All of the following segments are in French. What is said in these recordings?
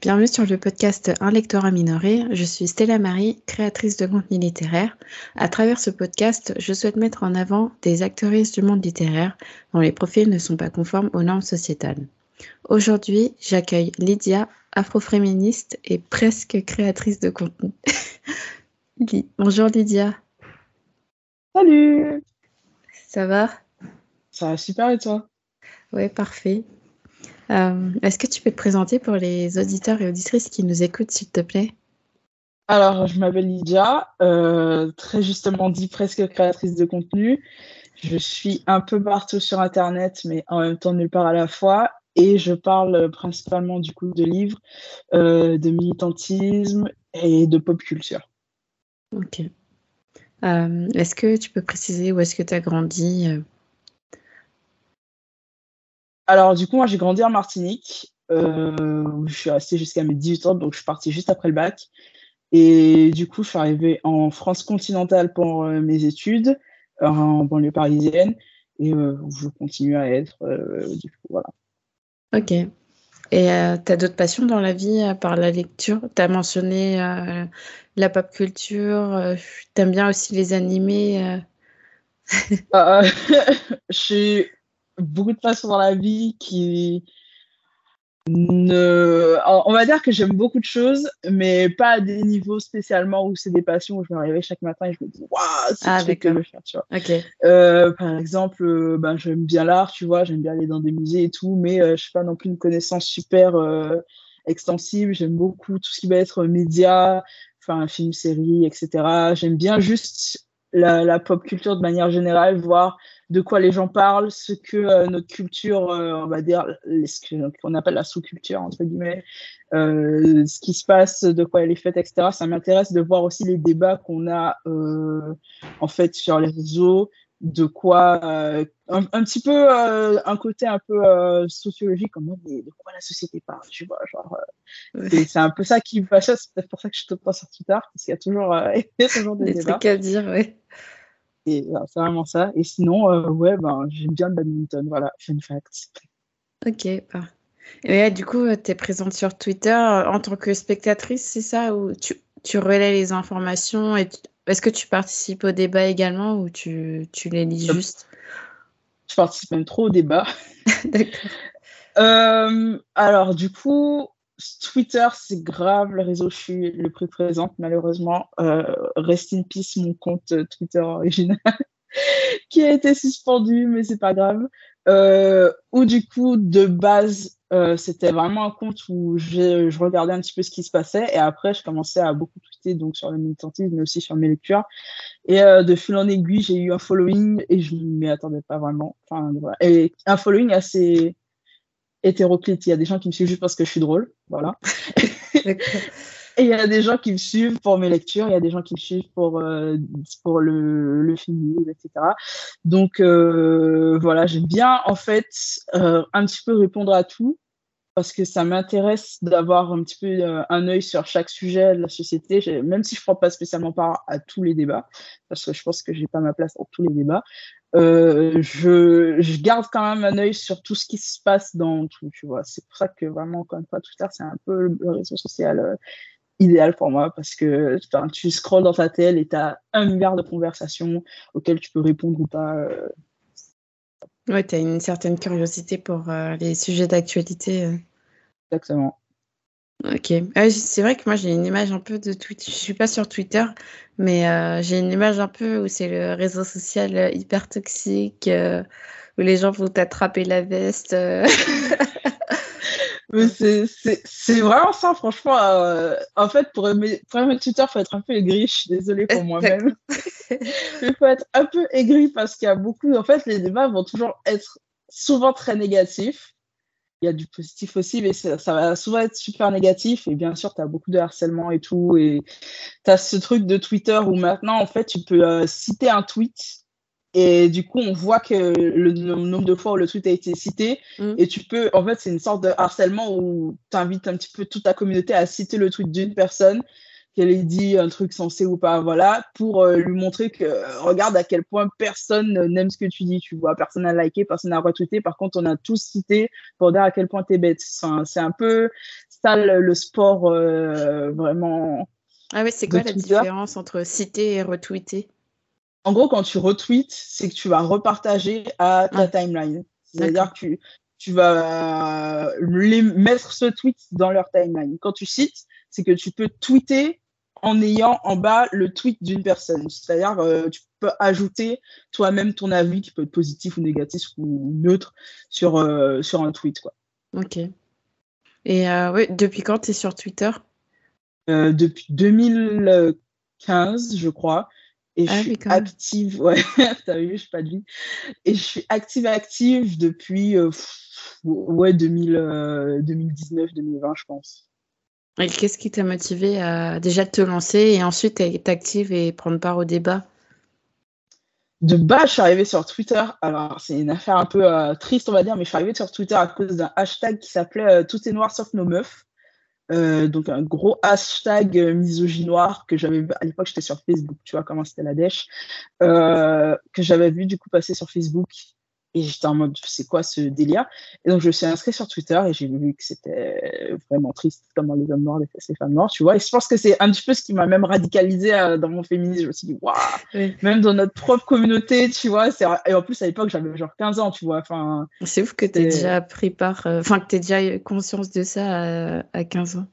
Bienvenue sur le podcast Un lectorat minoré. Je suis Stella Marie, créatrice de contenu littéraire. À travers ce podcast, je souhaite mettre en avant des actrices du monde littéraire dont les profils ne sont pas conformes aux normes sociétales. Aujourd'hui, j'accueille Lydia, afroféministe et presque créatrice de contenu. Bonjour Lydia. Salut. Ça va? Ça va super et toi? Oui, parfait. Euh, est-ce que tu peux te présenter pour les auditeurs et auditrices qui nous écoutent, s'il te plaît? Alors, je m'appelle Lydia, euh, très justement dit presque créatrice de contenu. Je suis un peu partout sur Internet, mais en même temps nulle part à la fois. Et je parle principalement du coup de livres, euh, de militantisme et de pop culture. Ok. est-ce que tu peux préciser où est-ce que tu as grandi Alors, du coup, moi, j'ai grandi en Martinique, euh, je suis restée jusqu'à mes 18 ans, donc je suis partie juste après le bac. Et du coup, je suis arrivée en France continentale pour euh, mes études, en banlieue parisienne, et euh, je continue à être, du coup, voilà. Ok. Et tu as d'autres passions dans la vie par la lecture? Tu as mentionné la pop culture, tu aimes bien aussi les animés suis beaucoup de passions dans la vie qui ne... On va dire que j'aime beaucoup de choses, mais pas à des niveaux spécialement où c'est des passions où je me réveille chaque matin et je me dis waouh, c'est ah, ce que je veux faire, tu vois. Euh, par exemple, euh, ben, j'aime bien l'art, tu vois, j'aime bien aller dans des musées et tout, mais euh, je suis pas non plus une connaissance super extensive. J'aime beaucoup tout ce qui va être média, enfin film, série, etc. J'aime bien juste la, la, pop culture de manière générale, voir de quoi les gens parlent, ce que euh, notre culture, euh, on va dire, ce qu'on appelle la sous-culture, entre guillemets, euh, ce qui se passe, de quoi elle est faite, etc. Ça m'intéresse de voir aussi les débats qu'on a en fait sur les réseaux, de quoi un, petit peu un côté un peu sociologique comment de, quoi la société parle tu vois genre c'est un peu ça qui me fâche c'est peut-être pour ça que je te prends sur Twitter parce qu'il y a toujours, y a toujours des, des trucs à dire oui et c'est vraiment ça. Et sinon, euh, ouais, ben, j'aime bien le badminton. Voilà, fun fact. Ok. Bah. Et du coup, tu es présente sur Twitter euh, en tant que spectatrice, c'est ça? Ou tu, tu relais les informations et Est-ce que tu participes au débat également ou tu, tu les lis juste? Je participe même trop au débat. D'accord. Euh, alors, du coup, Twitter, c'est grave le réseau où je suis le plus présente, malheureusement. Euh, rest in peace, mon compte Twitter original, qui a été suspendu, mais c'est pas grave. Euh, ou du coup, de base, euh, c'était vraiment un compte où je regardais un petit peu ce qui se passait. Et après, je commençais à beaucoup tweeter donc, sur le militantisme, mais aussi sur mes lectures. Et euh, de fil en aiguille, j'ai eu un following et je m'y attendais pas vraiment. Enfin, voilà. Et un following assez hétéroclite. Il y a des gens qui me suivent juste parce que je suis drôle. Voilà. Et il y a des gens qui me suivent pour mes lectures, il y a des gens qui me suivent pour, euh, pour le, le film, etc. Donc euh, voilà, j'aime bien en fait euh, un petit peu répondre à tout parce que ça m'intéresse d'avoir un petit peu euh, un œil sur chaque sujet de la société, même si je ne prends pas spécialement part à tous les débats, parce que je pense que j'ai pas ma place dans tous les débats. Euh, je, je, garde quand même un œil sur tout ce qui se passe dans tout, tu vois. C'est pour ça que vraiment, encore une fois, Twitter, c'est un peu le réseau social euh, idéal pour moi parce que tu scrolles dans ta télé et tu as un milliard de conversations auxquelles tu peux répondre ou pas. Euh. Ouais, tu as une certaine curiosité pour les sujets d'actualité. Exactement. Ok. Ah c'est vrai que moi j'ai une image un peu de Twitter. Je suis pas sur Twitter, mais euh, j'ai une image un peu où c'est le réseau social euh, hyper toxique, euh, où les gens vont t'attraper la veste. c'est vraiment ça, franchement. en fait, pour aimer, pour aimer Twitter, il faut être un peu aigri. Je suis désolée pour moi-même. il faut être un peu aigri parce qu'il y a beaucoup. En fait, les débats vont toujours être souvent très négatifs il y a du positif aussi, mais ça, va souvent être super négatif. Et bien sûr, tu as beaucoup de harcèlement et tout. Et tu as ce truc de Twitter où maintenant, en fait, tu peux euh, citer un tweet. Et du coup, on voit que le, nombre de fois où le tweet a été cité. Mm. Et tu peux, en fait, c'est une sorte de harcèlement où tu invites un petit peu toute ta communauté à citer le tweet d'une personne qu'elle ait dit un truc sensé ou pas, voilà, pour euh, lui montrer que regarde à quel point personne n'aime ce que tu dis, tu vois, personne n'a liké, personne n'a retweeté, par contre on a tous cité pour dire à quel point t'es bête. c'est un peu ça le, sport euh, vraiment. Ah oui, c'est quoi la différence entre citer et retweeter? En gros, quand tu retweets, c'est que tu vas repartager à ta ah. timeline. C'est-à-dire que tu, tu vas mettre ce tweet dans leur timeline. Quand tu cites, c'est que tu peux tweeter en ayant en bas le tweet d'une personne. C'est-à-dire, euh, tu peux ajouter toi-même ton avis qui peut être positif ou négatif ou neutre sur, euh, sur un tweet. Quoi. Ok. Et euh, depuis quand tu es sur Twitter? Depuis 2015, je crois. Et je ah suis active, ouais, t'as vu, je suis pas de vie. Et je suis active, active depuis ouais, 2019, 2020, je pense. Et qu'est-ce qui t'a motivé à déjà te lancer et ensuite être et prendre part au débat? De base, je suis arrivée sur Twitter. Alors, c'est une affaire un peu euh, triste, on va dire, mais je suis arrivée sur Twitter à cause d'un hashtag qui s'appelait euh, Tout est noir sauf nos meufs. Euh, donc un gros hashtag misogynoir que j'avais à l'époque j'étais sur Facebook tu vois comment c'était la dèche que j'avais vu du coup passer sur Facebook et j'étais en mode, c'est quoi ce délire? Et donc, je me suis inscrite sur Twitter et j'ai vu que c'était vraiment triste, comment les hommes noirs détestent les femmes noires, tu vois. Et je pense que c'est un petit peu ce qui m'a même radicalisé euh, dans mon féminisme. Je me suis dit, waouh, même dans notre propre communauté, tu vois. Et en plus, à l'époque, j'avais genre 15 ans, tu vois. Enfin, c'est ouf que tu aies déjà pris part, euh, enfin, que tu aies déjà conscience de ça à, 15 ans.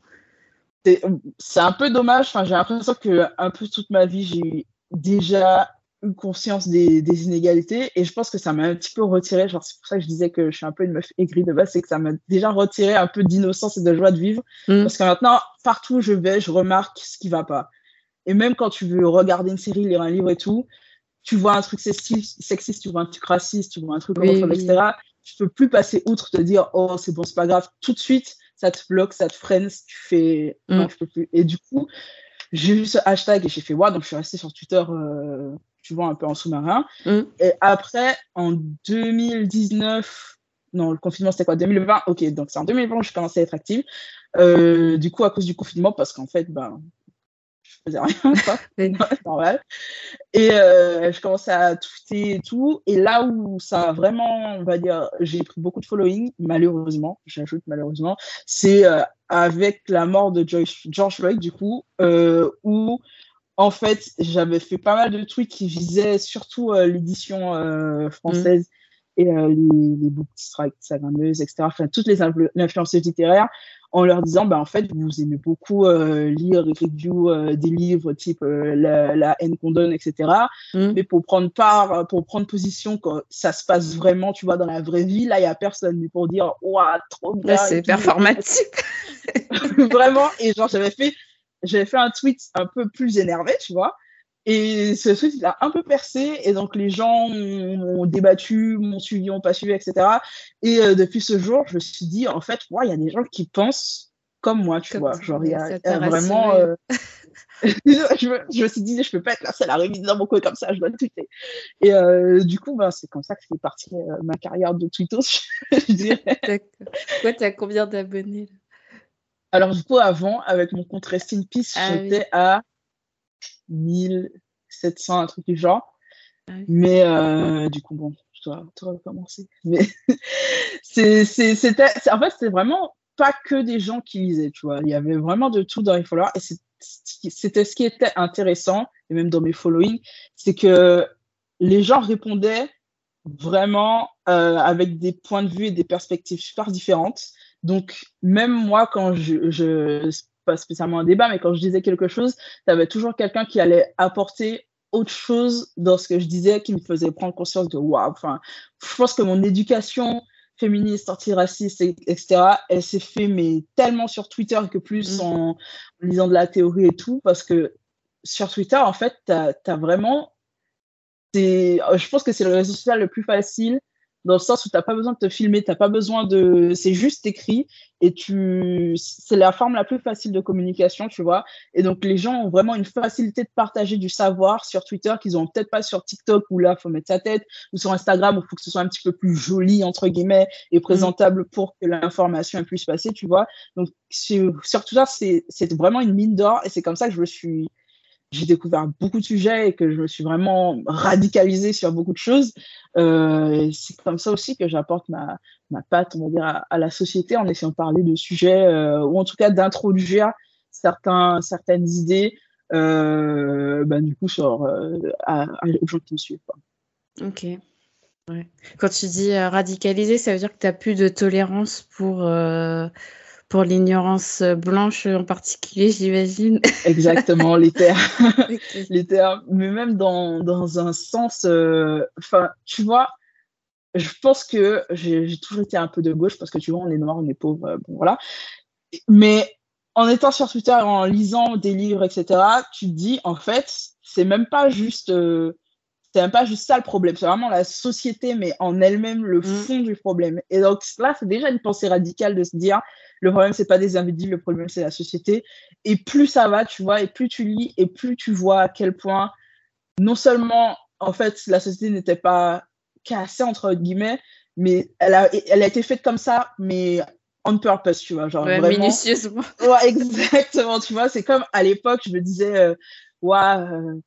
C'est un peu dommage. Enfin, j'ai l'impression que un peu toute ma vie, j'ai déjà une conscience des, des, inégalités et je pense que ça m'a un petit peu retiré genre c'est pour ça que je disais que je suis un peu une meuf aigrie de base c'est que ça m'a déjà retiré un peu d'innocence et de joie de vivre. Mm. parce que maintenant partout où je vais je remarque ce qui va pas. Et même quand tu veux regarder une série lire un livre et tout tu vois un truc sexiste tu vois un truc raciste tu vois un truc oui, etc tu peux plus passer outre te dire oh c'est bon c'est pas grave. Tout de suite ça te bloque ça te freine tu fais mm. non je peux plus. Et du coup j'ai vu ce hashtag et j'ai fait ouais donc je suis restée sur Twitter euh, tu vois, un peu en sous-marin. Mm. Et après, en 2019, non, le confinement, c'était quoi 2020 Ok, donc c'est en 2020 que je commençais à être active. Euh, du coup, à cause du confinement, parce qu'en fait, ben, je faisais rien, quoi. normal. Et euh, je commençais à tweeter et tout. Et là où ça a vraiment, on va dire, j'ai pris beaucoup de following, malheureusement, j'ajoute malheureusement, c'est euh, avec la mort de George, George Floyd, du coup, où en fait, j'avais fait pas mal de tweets qui visaient surtout euh, l'édition euh, française mm. et euh, les, les book strikes, etc. Enfin, toutes les influenceuses littéraires, en leur disant, bah, en fait, vous aimez beaucoup lire et review des livres type la, la, haine qu'on donne, etc. Mm. Mais pour prendre part, pour prendre position quand ça se passe vraiment, tu vois, dans la vraie vie, là, il y a personne. Mais pour dire, waouh, trop bien. c'est performatif. vraiment. Et genre, j'avais fait j'avais fait un tweet un peu plus énervé, tu vois. Et ce tweet, il a un peu percé. Et donc, les gens ont débattu, m'ont suivi, m'ont pas suivi, etc. Et euh, depuis ce jour, je me suis dit, en fait, il y a des gens qui pensent comme moi, tu vois. Genre, il y a, vraiment. Euh, je, me, je, me, suis dit, je peux pas être la seule à réviser dans mon coin comme ça, je dois tweeter. Et euh, du coup, ben, c'est comme ça que c'est parti ma carrière de tweetos, je dirais. Toi, tu as combien d'abonnés alors, du coup, avant, avec mon compte Rest in Peace, ah j'étais à 1700, un truc du genre. Ah Mais euh, du coup, bon, je dois tout recommencer. Mais c'était, en fait, c'était vraiment pas que des gens qui lisaient, tu vois. Il y avait vraiment de tout dans les followers. Et c'était ce qui était intéressant, et même dans mes followings, c'est que les gens répondaient vraiment euh, avec des points de vue et des perspectives super différentes. Donc, même moi, quand je, je pas spécialement un débat, mais quand je disais quelque chose, tu avais toujours quelqu'un qui allait apporter autre chose dans ce que je disais qui me faisait prendre conscience de waouh. Enfin, je pense que mon éducation féministe, antiraciste, etc., elle s'est fait mais tellement sur Twitter que plus mm. en, lisant de la théorie et tout, parce que sur Twitter, en fait, tu as, vraiment. Je pense que c'est le réseau social le plus facile dans le sens où tu n'as pas besoin de te filmer, tu pas besoin de. C'est juste écrit et tu. C'est la forme la plus facile de communication, tu vois. Et donc, les gens ont vraiment une facilité de partager du savoir sur Twitter qu'ils n'ont peut-être pas sur TikTok où là, faut mettre sa tête, ou sur Instagram où faut que ce soit un petit peu plus joli, entre guillemets, et présentable pour que l'information puisse passer, tu vois. Donc, sur Twitter, c'est vraiment une mine d'or et c'est comme ça que je me suis j'ai découvert beaucoup de sujets et que je me suis vraiment radicalisée sur beaucoup de choses. Euh, c'est comme ça aussi que j'apporte ma, ma patte, on va dire, à, la société en essayant de parler de sujets euh, ou en tout cas d'introduire certains, certaines idées, euh, ben, du coup, sur, à, aux gens qui me suivent. Ok. Quand tu dis radicaliser, ça veut dire que tu n'as plus de tolérance pour pour l'ignorance blanche en particulier, j'imagine. Exactement, les terres. les terres. Mais même dans, dans un sens, euh, enfin, tu vois, je pense que j'ai toujours été un peu de gauche parce que tu vois, on est noir, on est pauvre, euh, bon voilà. Mais en étant sur Twitter, en lisant des livres, etc., tu te dis, en fait, c'est même pas juste. Euh, c'est même pas juste ça le problème, c'est vraiment la société, mais en elle-même le mm. fond du problème. Et donc là, c'est déjà une pensée radicale de se dire, le problème, c'est pas des individus, le problème, c'est la société. Et plus ça va, tu vois, et plus tu lis, et plus tu vois à quel point, non seulement, en fait, la société n'était pas cassée, entre guillemets, mais elle a, elle a été faite comme ça, mais on purpose, tu vois. Genre, vraiment... minutieusement. Ouais, exactement, tu vois. C'est comme à l'époque, je me disais, euh, ouais, euh,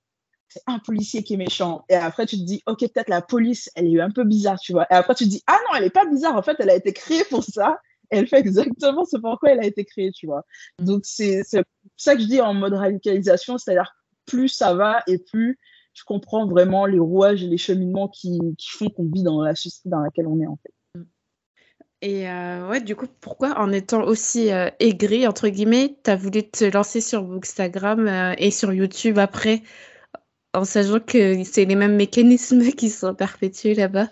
c'est un policier qui est méchant. Et après, tu te dis, ok, peut-être la police, elle est un peu bizarre, tu vois. Et après, tu te dis, ah non, elle est pas bizarre. En fait, elle a été créée pour ça elle fait exactement ce pourquoi elle a été créée, tu vois. Donc, c'est ça que je dis en mode radicalisation, c'est-à-dire plus ça va et plus je comprends vraiment les rouages et les cheminements qui, font qu'on vit dans la société dans laquelle on est, en fait. Et euh, ouais, du coup, pourquoi en étant aussi euh, aigri, entre guillemets, tu as voulu te lancer sur Bookstagram euh, et sur YouTube après, en sachant que c'est les mêmes mécanismes qui sont perpétués là-bas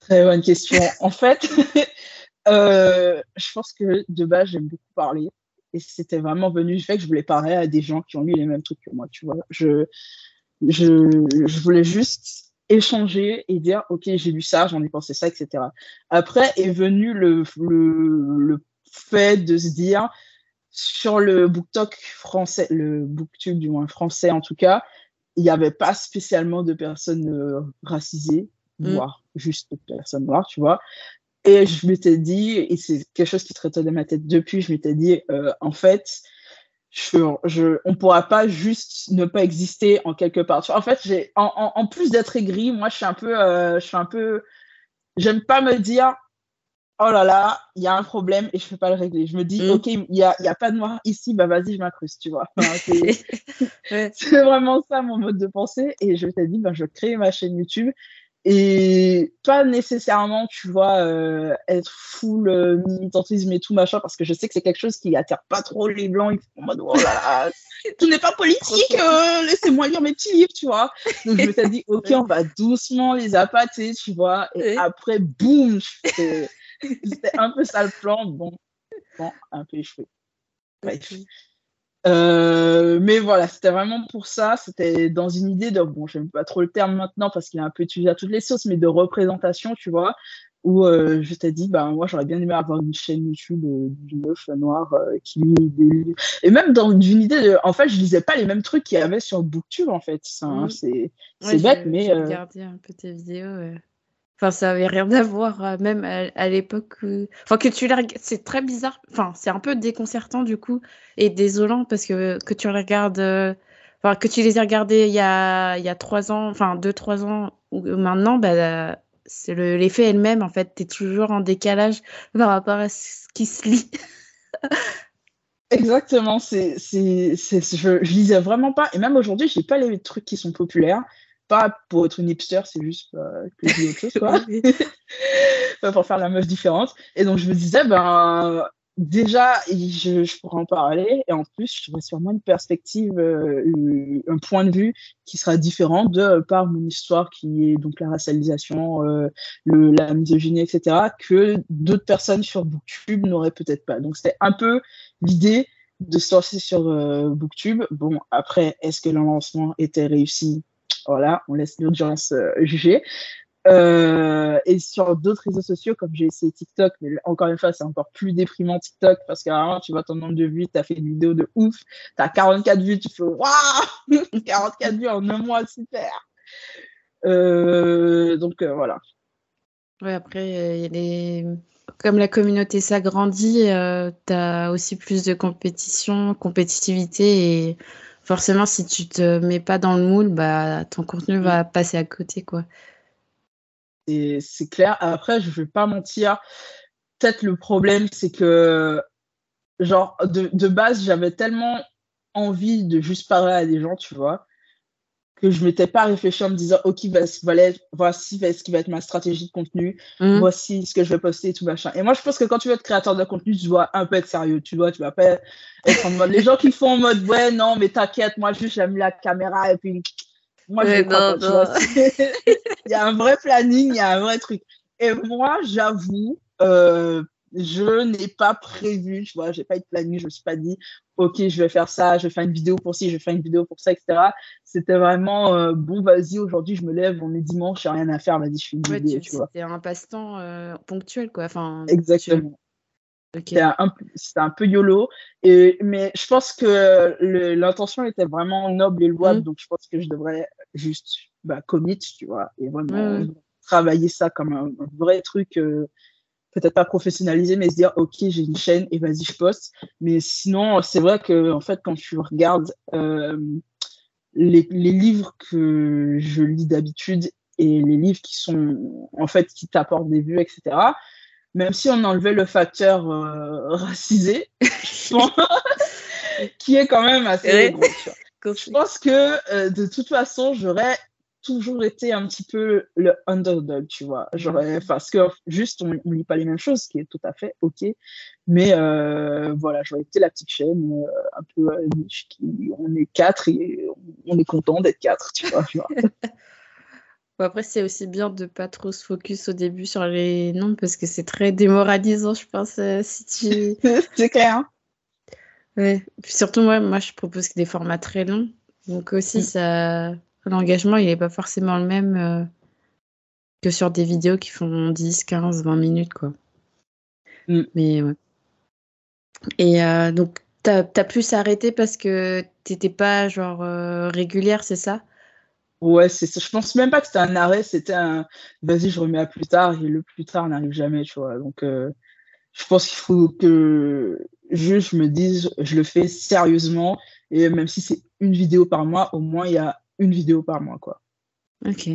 Très bonne question. en fait, Euh, je pense que de base, j'aime beaucoup parler. Et c'était vraiment venu du fait que je voulais parler à des gens qui ont lu les mêmes trucs que moi, tu vois. Je, je, je voulais juste échanger et dire, OK, j'ai lu ça, j'en ai pensé ça, etc. Après est venu le, le, le fait de se dire, sur le BookTok français, le BookTube du moins français en tout cas, il n'y avait pas spécialement de personnes euh, racisées, mm. voire juste de personnes noires, tu vois. Et je m'étais dit, et c'est quelque chose qui traitait de ma tête depuis, je m'étais dit, euh, en fait, je, je, on ne pourra pas juste ne pas exister en quelque part. En fait, j'ai, en, en, plus d'être aigri, moi, je suis un peu, euh, je suis un peu, j'aime pas me dire, oh là là, il y a un problème et je ne peux pas le régler. Je me dis, mm. ok, il n'y a, y a pas de noir ici, bah vas-y, je m'incruste, tu vois. c'est vraiment ça mon mode de pensée. Et je t'ai dit, bah, je crée ma chaîne YouTube et pas nécessairement, tu vois, euh, être full euh, militantisme et tout machin, parce que je sais que c'est quelque chose qui attire pas trop les blancs. Ils font en mode, oh là là, tout n'est pas politique, euh, laissez-moi lire mes petits livres, tu vois. Donc je me suis dit, ok, on va doucement les appâter, tu vois. Et après, boum, c'était un peu ça le plan. Bon, bon un peu échoué. Bref. Euh, mais voilà, c'était vraiment pour ça. C'était dans une idée de, bon, j'aime pas trop le terme maintenant parce qu'il est un peu utilisé à toutes les sauces, mais de représentation, tu vois, où euh, je t'ai dit, ben, moi, j'aurais bien aimé avoir une chaîne YouTube euh, d'une meuf noire qui lit des livres. Et même dans une idée de, en fait, je lisais pas les mêmes trucs qu'il y avait sur Booktube, en fait. Hein, c'est bête, mais. J'ai regardé un peu tes vidéos. Enfin, ça avait rien à voir, euh, même à, l'époque. Enfin, que tu les c'est très bizarre. Enfin, c'est un peu déconcertant du coup et désolant parce que que tu regardes, euh, que tu les as regardés il y a il y a trois ans, enfin deux trois ans ou maintenant, bah c'est l'effet elle-même en fait. tu es toujours en décalage par rapport à ce qui se lit. Exactement, c'est, c'est, je, je lisais vraiment pas, et même aujourd'hui, j'ai pas les trucs qui sont populaires pas pour être une hipster, c'est juste euh, que je dis autre chose, quoi. pas pour faire la meuf différente. Et donc, je me disais, ben, déjà, je, je pourrais en parler. Et en plus, j'aurais sûrement une perspective, euh, un point de vue qui sera différent de par mon histoire, qui est donc la racialisation, euh, le, la misogynie, etc., que d'autres personnes sur Booktube n'auraient peut-être pas. Donc, c'était un peu l'idée de se lancer sur Booktube. Bon, après, est-ce que le lancement était réussi? Voilà, on laisse l'audience euh, juger. Euh, et sur d'autres réseaux sociaux, comme j'ai essayé TikTok, mais encore une fois, c'est encore plus déprimant TikTok parce que vraiment, tu vois ton nombre de vues, tu as fait une vidéo de ouf, tu as 44 vues, tu fais waouh 44 vues en un mois, super euh, Donc voilà. Ouais, après, les... comme la communauté s'agrandit, tu as aussi plus de compétition, compétitivité et forcément, si tu te mets pas dans le moule, bah, ton contenu va mm. passer à côté, quoi c'est clair. Après, je vais pas mentir. Peut-être le problème, c'est que, genre, de, de base, j'avais tellement envie de juste parler à des gens, tu vois, que je m'étais pas réfléchi en me disant, OK, voici ce qui va être ma stratégie de contenu, mmh. voici ce que je vais poster et tout machin. Et moi, je pense que quand tu veux être créateur de contenu, tu dois un peu être sérieux, tu vois, tu vas pas être en mode, les gens qui font en mode, ouais, non, mais t'inquiète, moi, juste, j'aime la caméra et puis moi, je il y a un vrai planning, il y a un vrai truc. Et moi, j'avoue, euh, je n'ai pas prévu, tu vois, j'ai pas eu de planning, je me suis pas dit, ok, je vais faire ça, je vais faire une vidéo pour ci, je vais faire une vidéo pour ça, etc. C'était vraiment, euh, bon, vas-y, aujourd'hui, je me lève, on est dimanche, j'ai rien à faire, vas-y, je fais une vidéo, tu, vois. C'était un passe-temps euh, ponctuel, quoi. Enfin, Exactement. C'était un, un, peu YOLO. Et, mais je pense que l'intention était vraiment noble et louable. Mmh. Donc, je pense que je devrais juste bah, commit, tu vois, et vraiment travailler ça comme un, vrai truc. Euh, peut-être pas professionnalisé, mais se dire, OK, j'ai une chaîne et vas-y, je poste. Mais sinon, c'est vrai que, en fait, quand tu regardes euh, les, les, livres que je lis d'habitude et les livres qui sont, en fait, qui t'apportent des vues, etc., même si on enlevait le facteur euh, racisé, qui est quand même assez gros. Je pense que euh, de toute façon, j'aurais toujours été un petit peu le underdog, tu vois. J'aurais, parce que juste, on, ne lit pas les mêmes choses, ce qui est tout à fait OK. Mais euh, voilà, j'aurais été la petite chaîne, un peu niche, qui, on est quatre et on est content d'être quatre, tu vois. Tu vois. après, c'est aussi bien de pas trop se focus au début sur les noms parce que c'est très démoralisant, je pense, euh, si tu. c'est clair. Ouais. Puis surtout, moi, moi, je propose des formats très longs. Donc aussi, mm. ça, l'engagement, il n'est pas forcément le même euh, que sur des vidéos qui font 10, 15, 20 minutes, quoi. Mm. Mais ouais. Et euh, donc, tu as, plus arrêté parce que tu n'étais pas, genre, régulière, c'est ça? Ouais, c'est Je pense même pas que c'était un arrêt, c'était un vas-y, je remets à plus tard et le plus tard n'arrive jamais, tu vois. Donc, euh, je pense qu'il faut que je me dise, je le fais sérieusement et même si c'est une vidéo par mois, au moins il y a une vidéo par mois, quoi. Ok.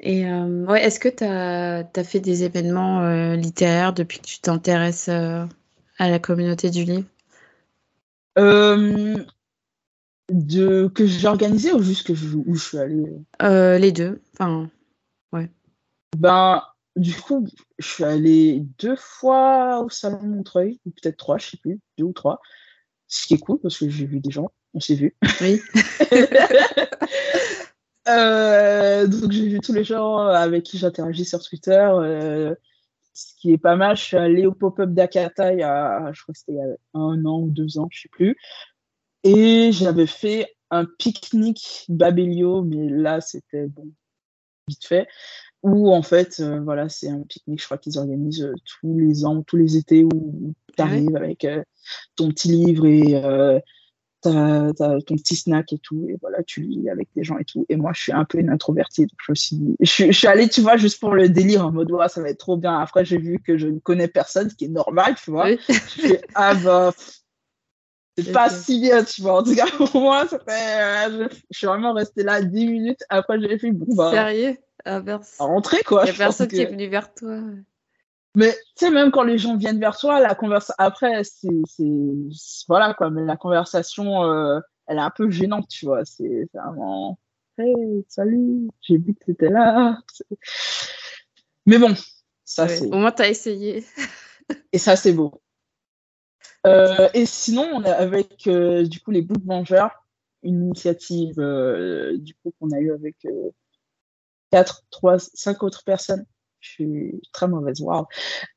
Et euh, ouais, est-ce que tu as, as, fait des événements euh, littéraires depuis que tu t'intéresses à la communauté du livre? De que j'ai organisé ou juste que je, où je suis allée? Euh, Les deux. Enfin, ouais. Ben, du coup, je suis allée deux fois au salon de Montreuil, ou peut-être trois, je sais plus, deux ou trois. Ce qui est cool parce que j'ai vu des gens, on s'est vu. Oui. euh, donc j'ai vu tous les gens avec qui j'interagis sur Twitter. Euh, ce qui est pas mal, je suis allée au pop-up d'Akata il y a, je crois que c'était il y a un an ou deux ans, je sais plus. Et j'avais fait un pique-nique Babelio, mais là, c'était bon, vite fait. Où en fait, euh, voilà, c'est un pique-nique, je crois qu'ils organisent tous les ans, tous les étés, où tu ah arrives avec ton petit livre et ton petit snack et tout, et voilà, tu lis avec des gens et tout. Et moi, je suis un peu une introvertie, donc je suis, je, suis allée, tu vois, juste pour le délire, en mode, ouais, ça va être trop bien. Après, j'ai vu que je ne connais personne, ce qui est normal, tu vois. Je fais, ah bah, c'est pas si bien, tu vois. En tout cas, pour moi, ça fait, euh, je, suis vraiment restée là 10 minutes. Après, j'ai fait, bon, bah. Sérieux? À, rentrer, quoi. Il n'y a personne qui est venu vers toi. Mais, tu sais, même quand les gens viennent vers toi, la conversation, après, c'est, voilà, quoi. Mais la conversation, euh, elle est un peu gênante, tu vois. C'est vraiment, hey, salut, j'ai vu que t'étais là. Mais bon, ça, c'est. Au moins, t'as essayé. Et ça, c'est beau. Euh, et sinon, on a avec euh, du coup les Book Vengeurs, une initiative euh, du coup qu'on a eu avec quatre, trois, cinq autres personnes. Je suis très mauvaise, waouh.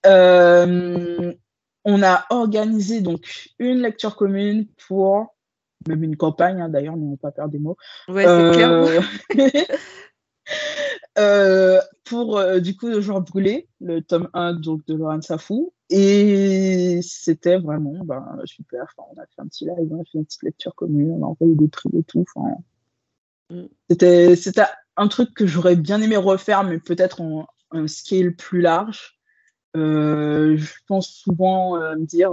on a organisé donc une lecture commune pour même une campagne hein, d'ailleurs, n'ayons pas peur des mots. Ouais, c'est clair. Euh, pour euh, du coup genre brûler le tome 1 donc, de Laurent Safou. Et c'était vraiment ben, super. Enfin, on a fait un petit live, on a fait une petite lecture commune, on a envoyé des prix et tout. Enfin, mm. C'était un truc que j'aurais bien aimé refaire, mais peut-être en un scale plus large. Euh, je pense souvent me dire,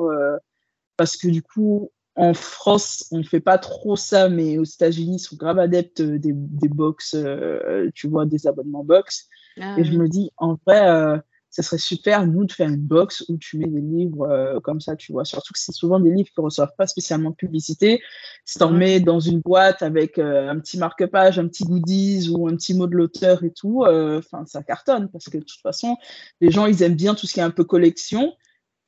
parce que du coup, en France, on ne fait pas trop ça, mais aux États-Unis, ils sont grave adeptes des, des box, euh, tu vois, des abonnements box. Ah et je me dis, en vrai, euh, ça serait super, nous, de faire une box où tu mets des livres euh, comme ça, tu vois. Surtout que c'est souvent des livres qui ne reçoivent pas spécialement de publicité. Si tu en mets dans une boîte avec un petit marque-page, un petit goodies ou un petit mot de l'auteur et tout, enfin, ça cartonne parce que de toute façon, les gens, ils aiment bien tout ce qui est un peu collection.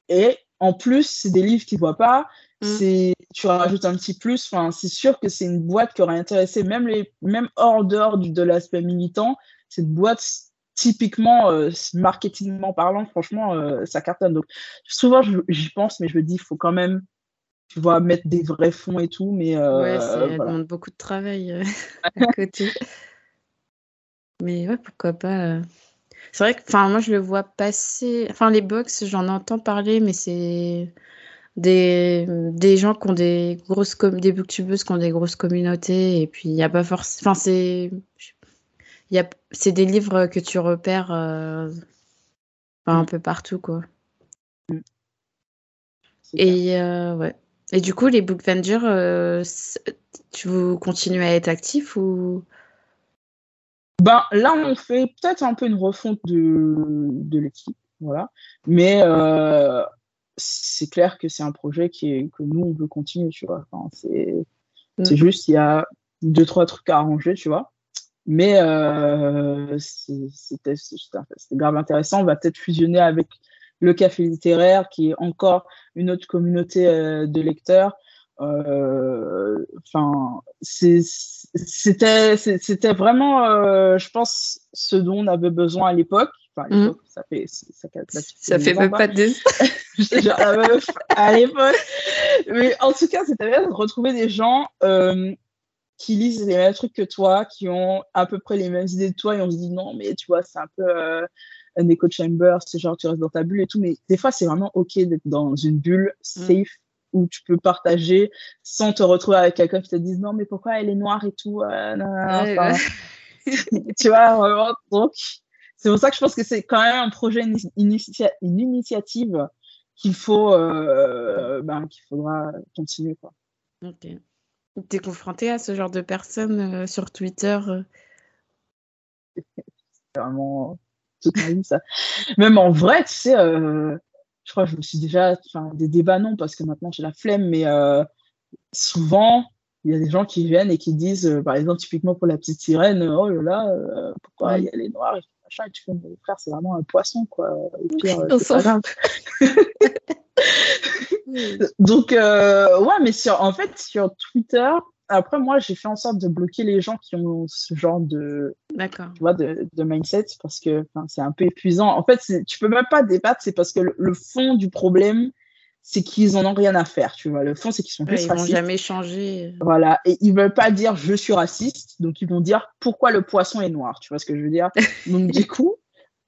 Et en plus, c'est des livres qu'ils ne voient pas. Mm. C'est, tu rajoutes un petit plus. Enfin, c'est sûr que c'est une boîte qui aurait intéressé même les, même hors dehors de l'aspect militant. Cette boîte, typiquement, euh, marketingment parlant, franchement, euh, ça cartonne. Donc, souvent, j'y pense, mais je me dis, il faut quand même, tu vois, mettre des vrais fonds et tout. Mais euh, ouais, ça demande beaucoup de travail à côté. mais ouais, pourquoi pas. C'est vrai que, enfin, moi, je le vois passer. Enfin, les box, j'en entends parler, mais c'est des, des gens qui ont des grosses des booktubeuses qui ont des grosses communautés et puis il n'y a pas forcément enfin c'est y a c'est des livres que tu repères euh, un mm. peu partout quoi mm. et euh, ouais et du coup les book euh, tu continues à être actif ou? Ben là on fait peut-être un peu une refonte de, de l'équipe voilà mais euh, c'est clair que c'est un projet qui est, que nous, on veut continuer, tu vois. Enfin, c'est mm. juste, il y a deux, trois trucs à arranger, tu vois. Mais euh, c'était grave intéressant. On va peut-être fusionner avec le Café littéraire, qui est encore une autre communauté euh, de lecteurs. Euh, enfin, c'était c'était vraiment, euh, je pense, ce dont on avait besoin à l'époque. Enfin, à mm. ça fait ça, ça fait même pas de genre la meuf à l'époque. Mais en tout cas, c'était bien de retrouver des gens euh, qui lisent les mêmes trucs que toi, qui ont à peu près les mêmes idées de toi, et on se dit non, mais tu vois, c'est un peu un echo chamber, c'est genre tu restes dans ta bulle et tout, mais des fois, c'est vraiment ok d'être dans une bulle mm. safe où tu peux partager sans te retrouver avec quelqu'un qui te dise non mais pourquoi elle est noire et tout euh, tu vois vraiment donc c'est pour ça que je pense que c'est quand même un projet une, une initiative qu'il faut euh, ben, qu'il faudra continuer quoi. Ok t'es confronté à ce genre de personnes euh, sur Twitter c'est vraiment tout ça. Même en vrai tu sais je crois que je me suis déjà, enfin, des débats non, parce que maintenant j'ai la flemme, mais euh, souvent, il y a des gens qui viennent et qui disent, euh, par exemple, typiquement pour la petite sirène, oh là là, euh, pourquoi il y a les noirs et machin, et tu fais, frère, c'est vraiment un poisson, quoi. Donc, ouais, mais sur, en fait, sur Twitter, après, moi, j'ai fait en sorte de bloquer les gens qui ont ce genre de, tu vois, de, de mindset parce que c'est un peu épuisant. En fait, tu peux même pas débattre, c'est parce que le, fond du problème, c'est qu'ils en ont rien à faire, tu vois. Le fond, c'est qu'ils sont Ils vont jamais changer. Voilà. Et ils veulent pas dire je suis raciste, donc ils vont dire pourquoi le poisson est noir, tu vois ce que je veux dire? Donc, du coup,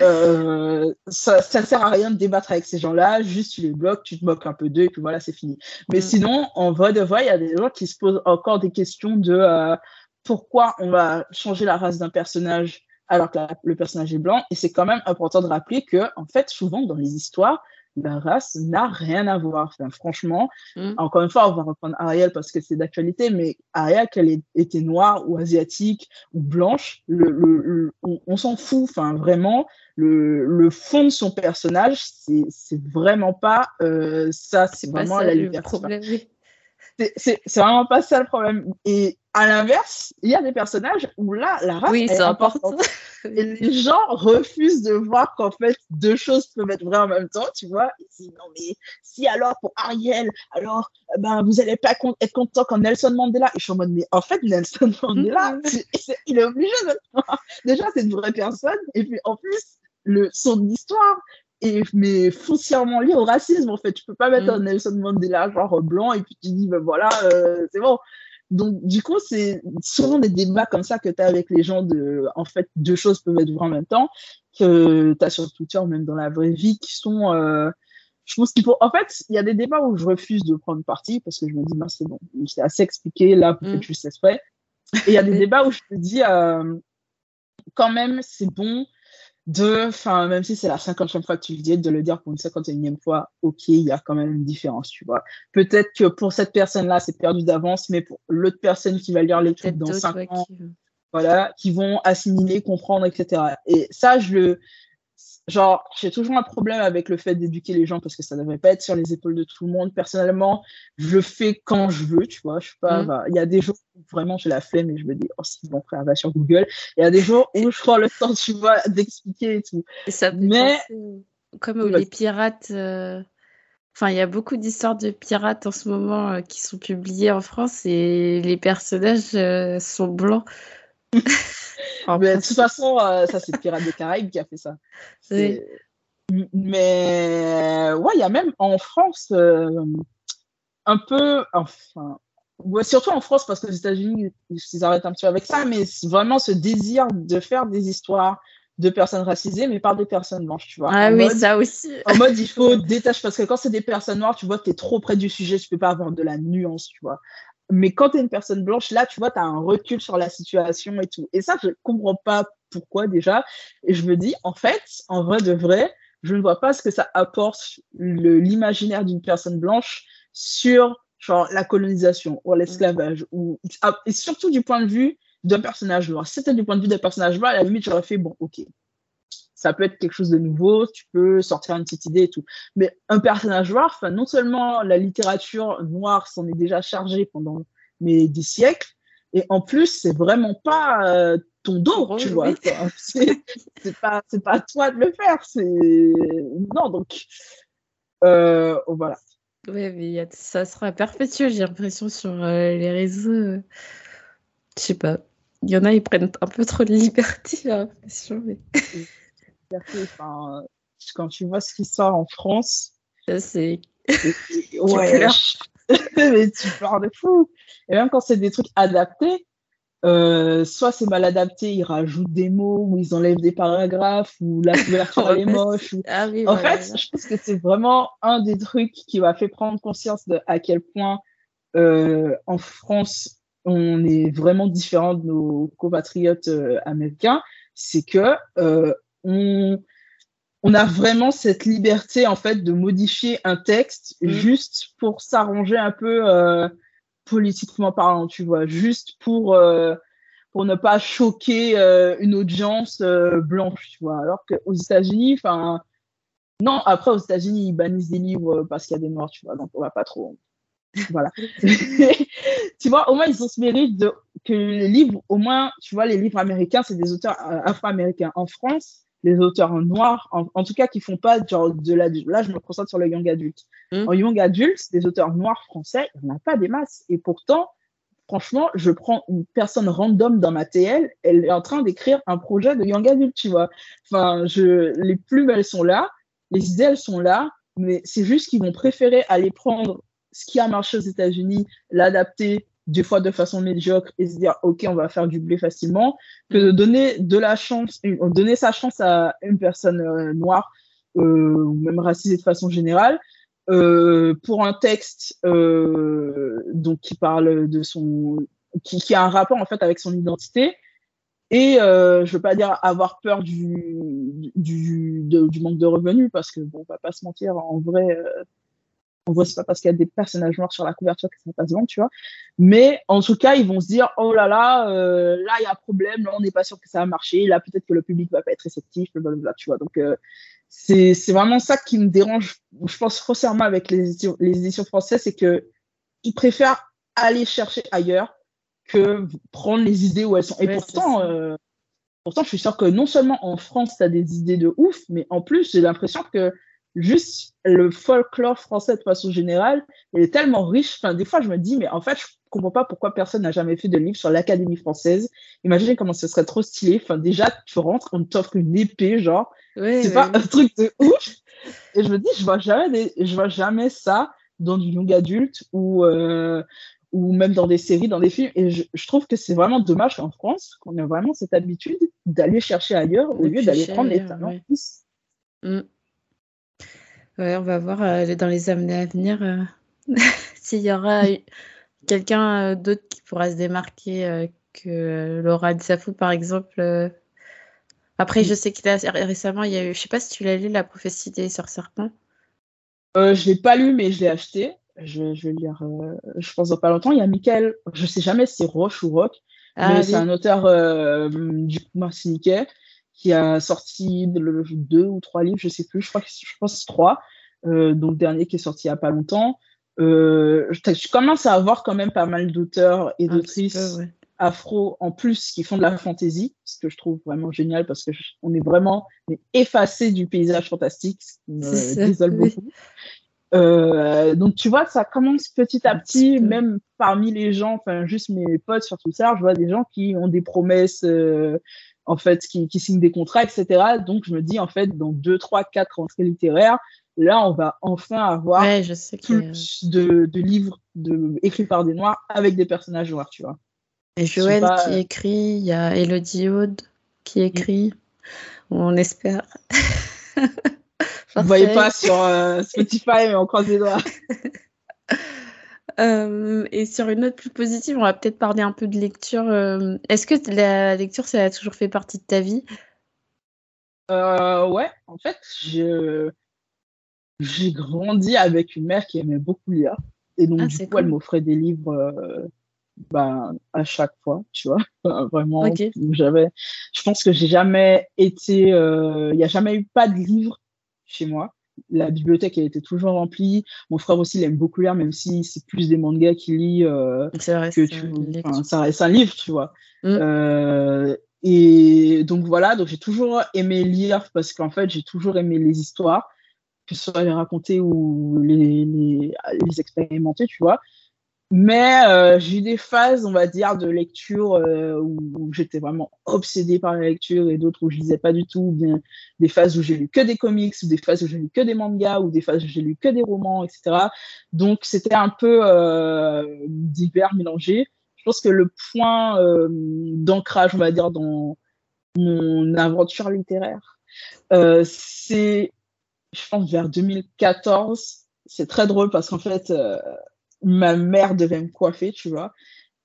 euh, ça, ça sert à rien de débattre avec ces gens-là, juste tu les bloques, tu te moques un peu d'eux et puis voilà, c'est fini. Mais mm. sinon, en vrai de vrai, il y a des gens qui se posent encore des questions de euh, pourquoi on va changer la race d'un personnage alors que le personnage est blanc. Et c'est quand même important de rappeler que, en fait, souvent dans les histoires, la race n'a rien à voir. franchement, mm. encore une fois, on va reprendre Ariel parce que c'est d'actualité, mais Ariel, qu'elle était noire ou asiatique ou blanche, le, on, s'en fout. Enfin, vraiment, le, fond de son personnage, c'est vraiment pas euh, ça. C'est vraiment la liberté. C'est vraiment pas ça le problème. Et à l'inverse, il y a des personnages où là, la race oui, est importante. Et les gens refusent de voir qu'en fait, deux choses peuvent être vraies en même temps, tu vois. Ils disent, non, mais si alors pour Ariel, alors ben, vous n'allez pas être content quand Nelson Mandela. Et je suis en mode, mais en fait, Nelson Mandela, il est obligé de. Déjà, c'est une vraie personne. Et puis en plus, le, son histoire, et mais foncièrement lié au racisme en fait tu peux pas mettre mm. un Nelson Mandela genre blanc et puis tu dis ben voilà euh, c'est bon Donc, du coup, c'est souvent des débats comme ça que tu as avec les gens de, en fait, deux choses peuvent être vraies en même temps, que tu as sur Twitter même dans la vraie vie, qui sont, euh, je pense qu'il faut, en fait, il y a des débats où je refuse de prendre parti parce que je me dis, bah, c'est bon, c'est assez expliqué, là, peut-être sais fait. Et il y a des débats où je me dis, euh, quand même, c'est bon de, enfin, même si c'est la cinquantième fois que tu le dis, de le dire pour une cinquantième fois, ok, il y a quand même une différence, tu vois. Peut-être que pour cette personne-là, c'est perdu d'avance, mais pour l'autre personne qui va lire les trucs dans cinq ans, voilà, qui vont assimiler, comprendre, etc. Et ça, je le, genre, j'ai toujours un problème avec le fait d'éduquer les gens parce que ça ne devrait pas être sur les épaules de tout le monde. Personnellement, je le fais quand je veux, tu vois. Je suis pas, mm. il y a des jours où vraiment j'ai la flemme et je me dis, oh, si bon, frère, va sur Google. Il y a des jours où je prends le temps, tu vois, d'expliquer et tout. Et ça Mais, comme les pirates, euh, Enfin, il y a beaucoup d'histoires de pirates en ce moment euh, qui sont publiées en France et les personnages euh, sont blancs. Mais de toute façon, euh, ça, c'est Pirates des Caraïbes qui a fait ça. Mais ouais, il y a même en France euh, un peu, enfin, ouais, surtout en France, parce que les États-Unis, ils arrêtent un petit peu avec ça, mais vraiment ce désir de faire des histoires de personnes racisées, mais par des personnes blanches, tu vois. Ah oui, ça aussi. En mode, il faut détacher, parce que quand c'est des personnes noires, tu vois, tu es trop près du sujet, tu peux pas avoir de la nuance, tu vois. Mais quand tu es une personne blanche, là, tu vois, tu as un recul sur la situation et tout. Et ça, je comprends pas pourquoi déjà. Et je me dis, en fait, en vrai de vrai, je ne vois pas ce que ça apporte l'imaginaire d'une personne blanche sur genre, la colonisation ou l'esclavage. Ou, et surtout du point de vue d'un personnage noir. Si c'était du point de vue d'un personnage noir, à la limite, j'aurais fait, bon, ok, ça peut être quelque chose de nouveau, tu peux sortir une petite idée et tout. Mais un personnage noir, non seulement la littérature noire s'en est déjà chargée pendant mais des siècles, et en plus, c'est vraiment pas euh, ton dos, tu vois. C'est pas, pas à toi de le faire. C'est non, donc euh, voilà. Oui, mais ça sera perpétuel, j'ai l'impression, sur euh, les réseaux. Je sais pas. Il y en a, ils prennent un peu trop de liberté, j'ai l'impression. Mais quand tu vois ce qui sort en France, c'est. ouais, mais tu parles de fou. Et même quand c'est des trucs adaptés, euh, soit c'est mal adapté, ils rajoutent des mots, ou ils enlèvent des paragraphes, ou la couverture est moche. Ah en fait, je pense que c'est vraiment un des trucs qui m'a fait prendre conscience de à quel point euh, en France on est vraiment différent de nos compatriotes euh, américains. C'est que on, a vraiment cette liberté en fait de modifier un texte mm. juste pour s'arranger un peu euh, politiquement parlant, tu vois, juste pour euh, pour ne pas choquer euh, une audience blanche, tu vois. Alors qu'aux États-Unis, enfin non, après aux États-Unis ils bannissent des livres parce qu'il y a des noirs, tu vois, donc on va pas trop. Voilà. tu vois, au moins ils ont ce mérite de que les livres, au moins, tu vois, les livres américains, c'est des auteurs afro-américains. En France, les auteurs noirs, en, tout cas qui font pas genre de la. Là, je me concentre sur le young adulte. Hmm. En young adulte, des auteurs noirs français, il n'y en a pas des masses. Et pourtant, franchement, je prends une personne random dans ma TL, elle est en train d'écrire un projet de young adulte, tu vois. Enfin, je, les plumes, elles sont là, les idées, elles sont là, mais c'est juste qu'ils vont préférer aller prendre ce qui a marché aux États-Unis, l'adapter deux fois de façon médiocre et se dire ok on va faire du blé facilement que de donner de la chance donner sa chance à une personne euh, noire euh, ou même racisée de façon générale euh, pour un texte donc qui parle de son qui, qui, a un rapport en fait avec son identité. Et je veux pas dire avoir peur du du, du manque de revenus parce que bon on va pas se mentir en vrai on voit c'est pas parce qu'il y a des personnages noirs sur la couverture que ça passe vendre, tu vois. Mais en tout cas, ils vont se dire oh là là, euh, là il y a un problème, là on n'est pas sûr que ça va marcher, là peut-être que le public va pas être réceptif, blablabla, tu vois. Donc euh, c'est c'est vraiment ça qui me dérange, je pense grossièrement avec les éditions, les éditions françaises, c'est que ils préfèrent aller chercher ailleurs que prendre les idées où elles sont. Et pourtant. Euh, pourtant, je suis sûre que non seulement en France, tu as des idées de ouf, mais en plus, j'ai l'impression que juste le folklore français de façon générale, il est tellement riche. Enfin, des fois, je me dis, mais en fait, je comprends pas pourquoi personne n'a jamais fait de livre sur l'Académie française. Imaginez comment ce serait trop stylé. Enfin, déjà, tu rentres, on t'offre une épée, genre. c'est pas un truc de ouf. Et je me dis, je vois jamais je vois jamais ça dans du young adulte ou, euh, ou même dans des séries, dans des films. Et je, trouve que c'est vraiment dommage qu'en France, qu'on ait vraiment cette habitude d'aller chercher ailleurs au lieu d'aller prendre les talents. Mm. Ouais. on va voir euh, dans les années à venir euh, s'il y aura quelqu'un euh, d'autre qui pourra se démarquer que Laura Safou, par exemple. Après, je sais qu'il a récemment, il y a eu, je sais pas si tu l'as lu, La prophétie des sœurs serpents. Je l'ai pas lu, mais je l'ai acheté. Je, vais lire, je pense, dans pas longtemps. Il y a Michael, je sais jamais si c'est Roche ou Rock, ah mais c'est un auteur du martiniquais qui a sorti deux ou trois livres, je sais plus, je crois que je pense trois. Euh, donc, le dernier qui est sorti il y a pas longtemps. Euh, je, commence à avoir quand même pas mal d'auteurs et d'autrices afro en plus qui font de la fantaisie, ce que je trouve vraiment génial parce que on est vraiment effacé du paysage fantastique, ce qui me désole beaucoup. Euh, donc tu vois, ça commence petit à petit, même parmi les gens, enfin juste mes potes sur Twitter, je vois des gens qui ont des promesses, euh, en fait, qui, qui, signent des contrats, etc. Donc je me dis en fait, dans deux, trois, quatre rentrées littéraires, là on va enfin avoir plus de, de, livres de, écrits par des noirs avec des personnages noirs, tu vois. Et Joël qui écrit, il y a Elodie Aude qui écrit. On espère. Vous ne voyez pas sur euh, Spotify, mais on croise les doigts. Euh, et sur une note plus positive, on va peut-être parler un peu de lecture. Euh, est-ce que la lecture, ça a toujours fait partie de ta vie? Ouais, en fait, j'ai grandi avec une mère qui aimait beaucoup lire. Et donc, ah, du coup, elle m'offrait des livres bah, à chaque fois, tu vois. Vraiment, j'avais. Je pense que j'ai jamais été. Euh, il n'y a jamais eu pas de livre chez moi. La bibliothèque, elle était toujours remplie. Mon frère aussi, il aime beaucoup lire, même si c'est plus des mangas qu'il lit euh, que tu. Enfin, ça reste un livre, tu vois. Mm. Euh, et donc voilà, donc j'ai toujours aimé lire parce qu'en fait, j'ai toujours aimé les histoires, que ce soit les raconter ou les, les, les expérimenter, tu vois. Mais euh, j'ai eu des phases, on va dire, de lecture euh, où, j'étais vraiment obsédée par la lecture et d'autres où je lisais pas du tout, ou bien des phases où j'ai lu que des comics, ou des phases où j'ai lu que des mangas, ou des phases où j'ai lu que des romans, etc. Donc c'était un peu euh, divers, mélangé. Je pense que le point euh, d'ancrage, on va dire, dans mon aventure littéraire, euh, c'est, je pense, vers 2014. C'est très drôle parce qu'en fait ma mère devait me coiffer, tu vois.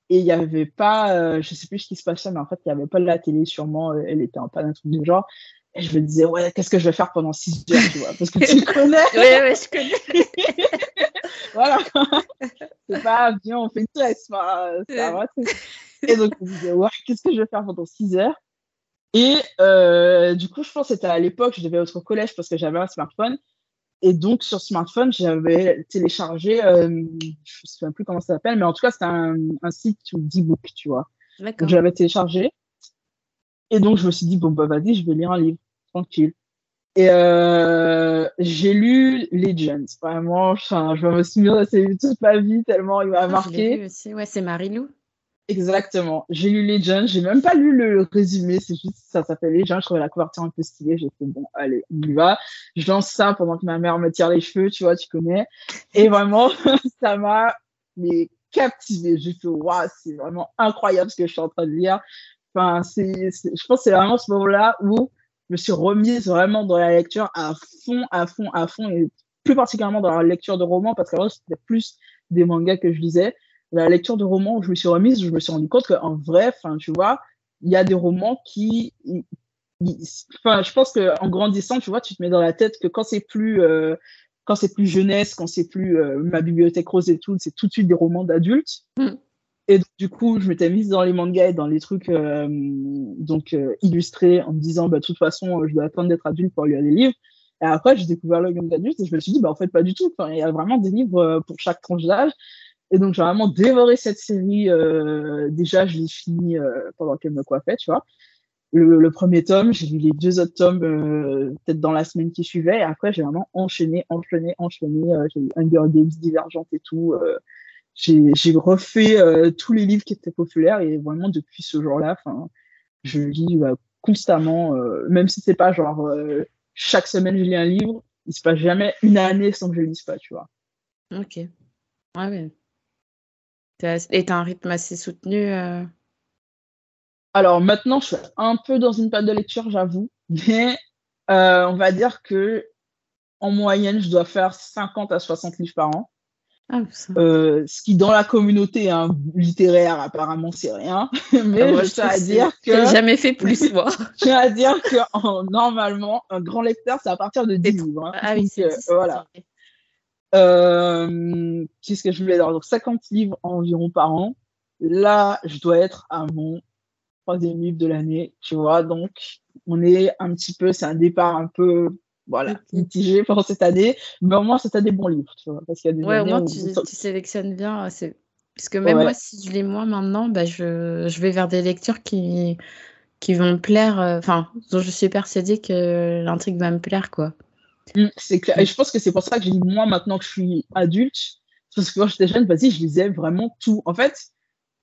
Et il n'y avait pas, euh, je sais plus ce qui se passait, mais en fait, il n'y avait pas de la télé, sûrement. Euh, elle était en panne, un truc du genre. Et je me disais, ouais, qu'est-ce que je vais faire pendant six heures, tu vois, parce que tu connais. oui, oui, je connais. voilà. C'est pas, bien, on fait une stress. Et donc, je me disais, ouais, qu'est-ce que je vais faire pendant six heures? Et euh, du coup, je pense que c'était à l'époque, je devais être au collège parce que j'avais un smartphone. Et donc, sur smartphone, j'avais téléchargé, euh, je ne sais plus comment ça s'appelle, mais en tout cas, c'était un, un site d'e-book, tu vois. Donc, je l'avais téléchargé. Et donc, je me suis dit, bon, bah, vas-y, je vais lire un livre, tranquille. Et euh, j'ai lu Legends, vraiment, je me suis mis toute ma vie tellement il m'a ah, marqué. aussi, ouais, c'est Marie-Lou. Exactement. J'ai lu Legend, j'ai même pas lu le résumé, c'est juste ça s'appelle Legend, je trouvais la couverture un peu stylée, j'ai fait bon, allez, on y va. Je lance ça pendant que ma mère me tire les cheveux, tu vois, tu connais. Et vraiment, ça m'a captivé. J'ai fait waouh, c'est vraiment incroyable ce que je suis en train de lire. Enfin, c'est, je pense que c'est vraiment ce moment-là où je me suis remise vraiment dans la lecture à fond, à fond, à fond, et plus particulièrement dans la lecture de romans, parce qu'avant, c'était plus des mangas que je lisais la lecture de romans où je me suis remise, je me suis rendu compte qu'en vrai, enfin, tu vois, il y a des romans qui, enfin, je pense qu'en grandissant, tu vois, tu te mets dans la tête que quand c'est plus, euh, quand c'est plus jeunesse, quand c'est plus euh, ma bibliothèque rose et tout, c'est tout de suite des romans d'adultes. Mm. Et du coup, je m'étais mise dans les mangas et dans les trucs euh, donc illustrés en me disant, bah, de toute façon, je dois attendre d'être adulte pour lire des livres. Et après, j'ai découvert le young adulte et je me suis dit, bah, en fait, pas du tout. Enfin, il y a vraiment des livres pour chaque tranche d'âge. Et donc, j'ai vraiment dévoré cette série. Euh, déjà, je l'ai fini euh, pendant qu'elle me coiffait, tu vois. Le, le premier tome, j'ai lu les deux autres tomes euh, peut-être dans la semaine qui suivait. Et après, j'ai vraiment enchaîné, enchaîné, enchaîné. Euh, j'ai eu Hunger Games, Divergente et tout. Euh, j'ai refait tous les livres qui étaient populaires. Et vraiment, depuis ce jour-là, je lis constamment, même si c'est pas genre chaque semaine je lis un livre, il se passe jamais une année sans que je lise pas, tu vois. Ok. Ah ouais. As un rythme assez soutenu euh? Alors maintenant, je suis un peu dans une période de lecture, j'avoue. Mais euh, on va dire que en moyenne, je dois faire 50 à 60 livres par an. Ah, euh, ce qui dans la communauté hein, littéraire apparemment c'est rien mais ah, je tiens à dire que jamais fait plus moi je tiens à dire que normalement un grand lecteur c'est à partir de 10 livres hein. ah oui c'est voilà euh, qu'est-ce que je voulais dire? Donc 50 livres environ par an là je dois être à mon troisième livre de l'année tu vois? Donc on est un petit peu c'est un départ un peu voilà, mitigé pour cette année. Mais au moins, c'est un des bons livres, tu vois? Parce qu'il y a des ouais, au moins, tu, sélectionnes bien. Parce que même moi, si je lis moins maintenant, bah, je, je, vais vers des lectures qui, qui vont me plaire, euh, enfin, dont je suis persuadée que l'intrigue va me plaire, quoi. Mmh, c'est clair. Et je pense que c'est pour ça que je lis moins maintenant que je suis adulte. Parce que quand j'étais jeune, vas-y, je lisais vraiment tout. En fait,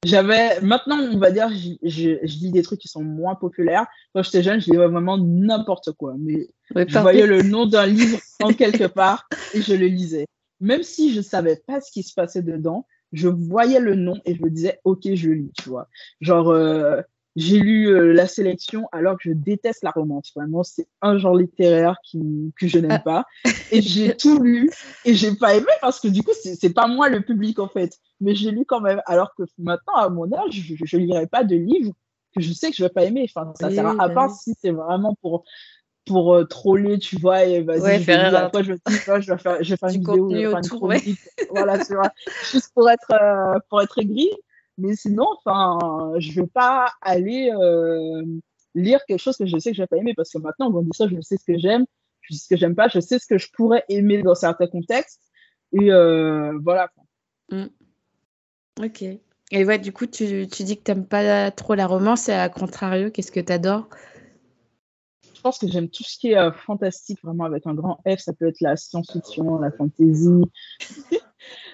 j'avais, maintenant, on va dire, je, je, lis des trucs qui sont moins populaires. Quand j'étais jeune, je lisais vraiment n'importe quoi. Mais je voyais le nom d'un livre en quelque part et je le lisais. Même si je savais pas ce qui se passait dedans, je voyais le nom et je me disais, OK, je lis, tu vois. Genre, euh, j'ai lu euh, La Sélection alors que je déteste la romance. Vraiment, c'est un genre littéraire qui, que je n'aime ah. pas. Et j'ai tout lu et j'ai pas aimé parce que du coup, c'est pas moi le public en fait. Mais j'ai lu quand même. Alors que maintenant, à mon âge, je ne lirai pas de livres que je sais que je vais pas aimer. Enfin, ça sert à, à part si c'est vraiment pour pour euh, troller, tu vois, et vas-y, ouais, faire après, je, je vais faire, je vais faire une vidéo, je vais faire une chronique, voilà, tu vois, juste pour être, euh, pour être aigri, mais sinon, enfin, je vais pas aller euh, lire quelque chose que je sais que je vais pas aimer parce que maintenant, dit ça, je sais ce que j'aime, je sais ce que j'aime pas, je sais ce que je pourrais aimer dans certains contextes. Et euh, voilà. Mm. Ok. Et ouais, du coup, tu, tu dis que tu n'aimes pas trop la romance et à contrario, qu'est-ce que tu adores je pense que j'aime tout ce qui est euh, fantastique, vraiment avec un grand F. Ça peut être la science-fiction, la fantasy.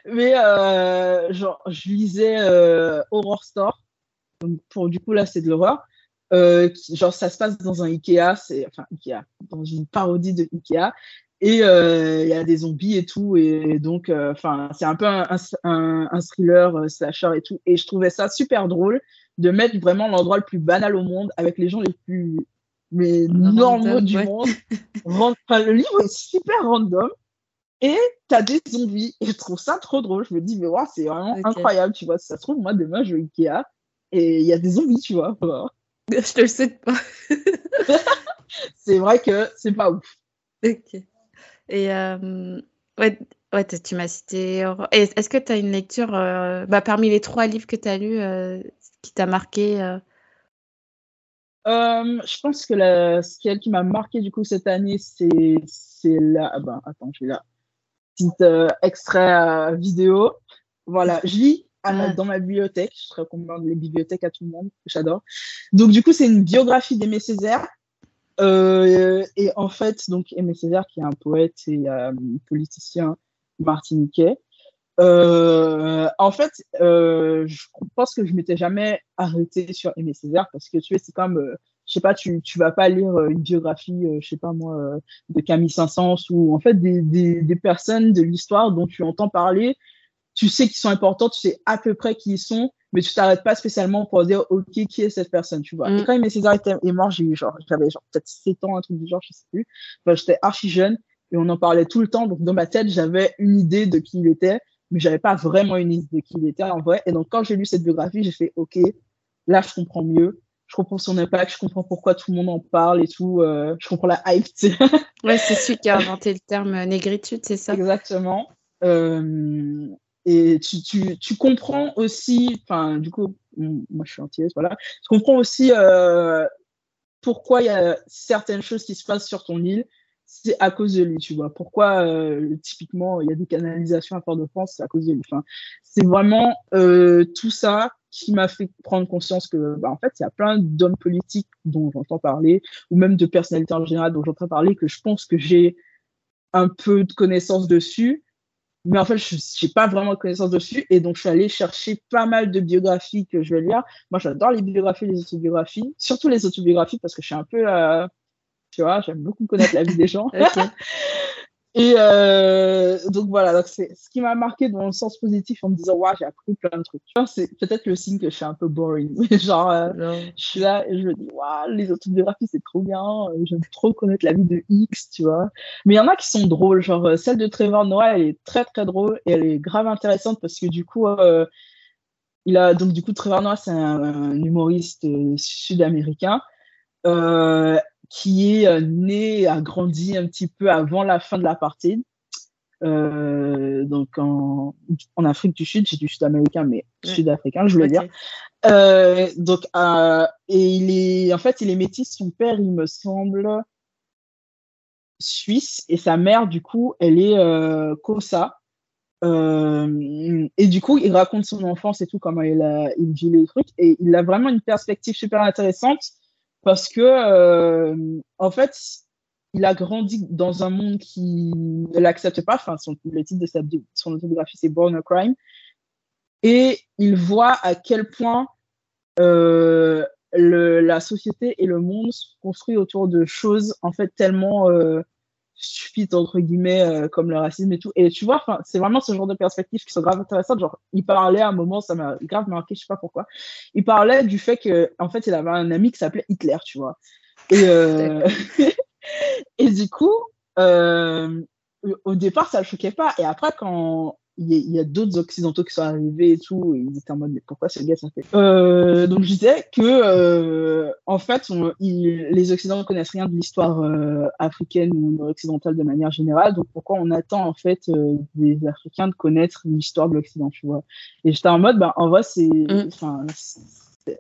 Mais euh, genre, je lisais euh, Horror Store. Donc, pour, du coup, là, c'est de l'horreur. genre, ça se passe dans un Ikea, c'est enfin Ikea, dans une parodie de Ikea. Et il y a des zombies et tout. Et donc, enfin, c'est un peu un, un, un, thriller slasher et tout. Et je trouvais ça super drôle de mettre vraiment l'endroit le plus banal au monde avec les gens les plus mais normaux du monde. le livre est super random. Et t'as des zombies. Et je trouve ça trop drôle. Je me dis, mais wow, c'est vraiment incroyable, tu vois. ça se trouve, moi, demain, je vais Ikea et il y a des zombies, tu vois. Je te le souhaite pas. c'est vrai que c'est pas ouf. Ok. Et euh, ouais, ouais tu m'as cité. Est-ce que tu as une lecture, euh, bah, parmi les trois livres que tu as lus, euh, qui t'a marqué je pense que la, ce qui m'a marqué du coup cette année, c'est la. Ah ben, attends, j'ai la petite euh, extrait euh, vidéo. Voilà, je lis dans ma bibliothèque. Je recommande les bibliothèques à tout le monde. J'adore. Donc du coup, c'est une biographie d'Aimé Césaire. et en fait, donc Aimé Césaire, qui est un poète et politicien martiniquais. en fait, je pense que je m'étais jamais arrêtée sur Aimé Césaire parce que tu sais, c'est comme, je sais pas, tu, tu vas pas lire une biographie, je sais pas moi, de Camille Saint-Saëns ou en fait des, des, des personnes de l'histoire dont tu entends parler, tu sais qu'ils sont importants, tu sais à peu près qui ils sont, mais tu t'arrêtes pas spécialement pour dire, OK, qui est cette personne, tu vois. Et mm. quand Aimé Césaire est mort, j'ai eu genre, j'avais genre peut-être 7 ans, un truc du genre, je sais plus. Enfin, j'étais archi jeune et on en parlait tout le temps. Donc, dans ma tête, j'avais une idée de qui il était mais j'avais pas vraiment une idée de qui il était en vrai. Et donc, quand j'ai lu cette biographie, j'ai fait, OK, là, je comprends mieux. Je comprends son impact, je comprends pourquoi tout le monde en parle et tout. Euh, je comprends la hype. ouais, c'est celui qui a inventé le terme négritude, c'est ça? Exactement. Euh, et tu, tu, tu, comprends aussi, enfin, du coup, moi je suis entière, voilà. Tu comprends aussi euh, pourquoi il y a certaines choses qui se passent sur ton île c'est à cause de lui, tu vois. Pourquoi, euh, typiquement, il y a des canalisations à Fort-de-France, c'est à cause de lui. Enfin, c'est vraiment euh, tout ça qui m'a fait prendre conscience que, bah, en fait, il y a plein d'hommes politiques dont j'entends parler, ou même de personnalités en général dont j'entends parler, que je pense que j'ai un peu de connaissances dessus, mais en fait, je n'ai pas vraiment de connaissances dessus, et donc je suis allée chercher pas mal de biographies que je vais lire. Moi, j'adore les biographies, les autobiographies, surtout les autobiographies, parce que je suis un peu... Euh, tu vois, j'aime beaucoup connaître la vie des gens. Et euh, donc voilà, donc c'est ce qui m'a marqué dans le sens positif en me disant, ouais, j'ai appris plein de trucs. Tu vois, c'est peut-être le signe que je suis un peu boring. Genre, euh, je suis là et je me dis, ouais, les autobiographies, c'est trop bien. J'aime trop connaître la vie de X, tu vois. Mais il y en a qui sont drôles. Genre, euh, celle de Trevor Noah, elle est très, très drôle et elle est grave intéressante parce que du coup, euh, il a, donc du coup, Trevor Noah, c'est un, un, humoriste sud-américain. Euh, qui est euh, né, a grandi un petit peu avant la fin de l'apartheid. Euh, donc en, en, Afrique du Sud, j'ai du sud-américain, mais sud-africain, je voulais dire. Euh, donc, euh, et il est, en fait, il est métis. Son père, il me semble, suisse, et sa mère, du coup, elle est Kosa. Et du coup, il raconte son enfance et tout, comment il, a, il vit les trucs, et il a vraiment une perspective super intéressante parce que euh, en fait, il a grandi dans un monde qui ne l'accepte pas. Enfin, son, le titre de sa, son autobiographie, c'est Born a Crime. Et il voit à quel point euh, le, la société et le monde se construisent autour de choses en fait tellement stupide entre guillemets euh, comme le racisme et tout. Et tu vois enfin c'est vraiment ce genre de perspectives qui sont grave intéressantes. Genre il parlait à un moment ça m'a grave marqué je sais pas pourquoi. Il parlait du fait que en fait il avait un ami qui s'appelait Hitler tu vois. Et euh... et du coup euh... au départ ça le choquait pas. Et après quand il y a, a d'autres occidentaux qui sont arrivés et tout, et ils étaient en mode mais pourquoi ce gars ça fait euh, Donc je disais que euh, en fait on, il, les occidentaux connaissent rien de l'histoire euh, africaine ou occidentale de manière générale, donc pourquoi on attend en fait euh, des Africains de connaître l'histoire de l'Occident, tu vois? Et j'étais en mode ben en vrai c'est mm. enfin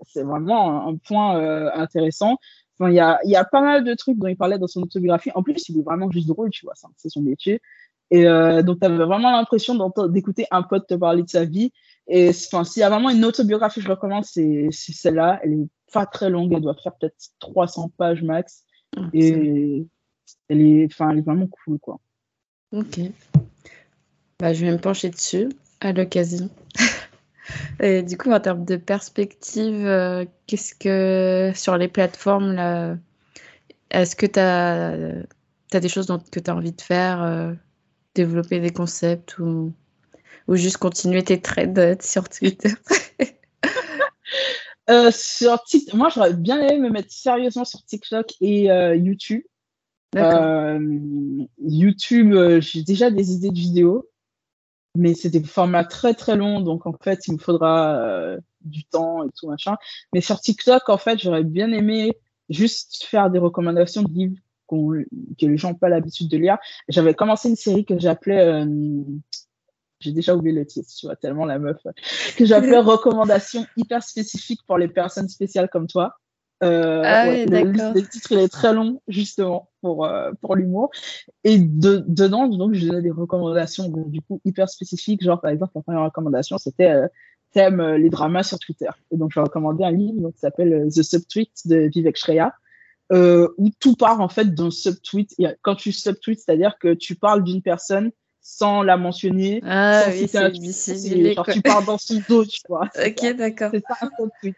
c'est vraiment un point euh, intéressant. Enfin, il y a, y a pas mal de trucs dont il parlait dans son autobiographie. En plus, il est vraiment juste drôle, tu vois, c'est son métier. Et euh, donc, tu avais vraiment l'impression d'écouter un pote te parler de sa vie. Et enfin, s'il y a vraiment une autobiographie je recommande, c'est celle-là. Elle est pas très longue, elle doit faire peut-être 300 pages max. Ah, et elle est, enfin, elle est vraiment cool, quoi. Ok. Bah, je vais me pencher dessus à l'occasion. et du coup, en termes de perspective, euh, qu'est-ce que sur les plateformes là, est-ce que tu as, as, des choses dont, que tu as envie de faire euh, développer des concepts ou, ou juste continuer tes trades sur Twitter euh, sur TikTok, moi j'aurais bien aimé me mettre sérieusement sur TikTok et euh, YouTube. Euh, YouTube, euh, j'ai déjà des idées de vidéos, mais c'est des formats très très longs, donc en fait il me faudra euh, du temps et tout machin. Mais sur TikTok, en fait, j'aurais bien aimé juste faire des recommandations de livres que les gens n'ont pas l'habitude de lire. J'avais commencé une série que j'appelais, euh, j'ai déjà oublié le titre, tu vois, tellement la meuf, que j'appelais Recommandations hyper spécifiques pour les personnes spéciales comme toi. Euh, ah oui. Le, titre il est très long justement pour euh, pour l'humour et de, dedans donc je donnais des recommandations donc, du coup hyper spécifiques genre par exemple la première recommandation c'était euh, thème euh, les dramas sur Twitter et donc j'ai recommandé un livre donc, qui s'appelle The Subtweet de Vivek Shreya euh, où tout part en fait d'un subtweet. Et quand tu subtweet, c'est-à-dire que tu parles d'une personne sans la mentionner. Ah oui, c'est difficile. tu parles dans son dos, tu vois. ok, d'accord. C'est ça un subtweet.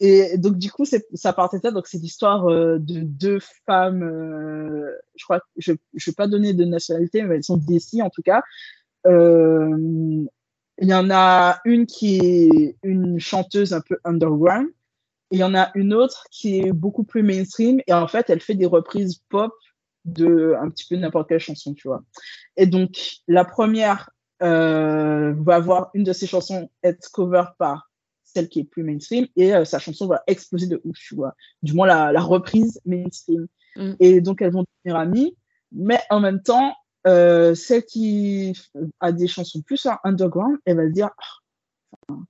Et donc du coup, ça partait de ça. Donc c'est l'histoire euh, de deux femmes. Euh, je crois, je je vais pas donner de nationalité, mais elles sont d'ici en tout cas. Euh, il y en a une qui est une chanteuse un peu underground il y en a une autre qui est beaucoup plus mainstream et en fait, elle fait des reprises pop de un petit peu n'importe quelle chanson, tu vois. Et donc, la première euh, va avoir une de ses chansons être cover par celle qui est plus mainstream et euh, sa chanson va exploser de ouf, tu vois. Du moins, la, la reprise mainstream. Mm. Et donc, elles vont devenir amies, mais en même temps, euh, celle qui a des chansons plus underground, elle va se dire, oh,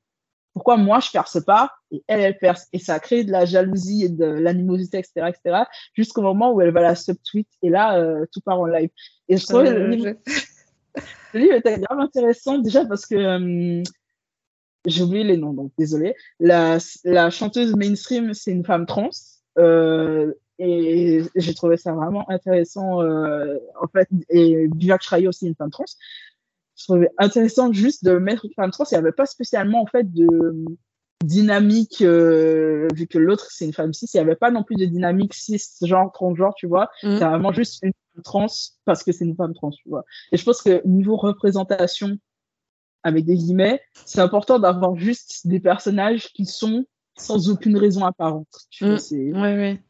pourquoi moi je perce pas et elle elle perce. Et ça a créé de la jalousie et de l'animosité etc etc jusqu'au moment où elle va la subtweet. Et là euh, tout part en live. Et je trouve le, livre, le livre était grave intéressant déjà parce que euh, j'ai oublié les noms donc désolé. La, la chanteuse mainstream c'est une femme trans euh, et j'ai trouvé ça vraiment intéressant euh, en fait. Et Vivek Shrayo aussi une femme trans je trouvais intéressant juste de mettre une femme trans. Il n'y avait pas spécialement en fait de dynamique, euh, vu que l'autre c'est une femme cis, il n'y avait pas non plus de dynamique cis, genre, transgenre, tu vois. Mm. C'est vraiment juste une femme trans parce que c'est une femme trans, tu vois. Et je pense que niveau représentation, avec des guillemets, c'est important d'avoir juste des personnages qui sont sans aucune raison apparente. Tu vois, mm. ouais, ouais.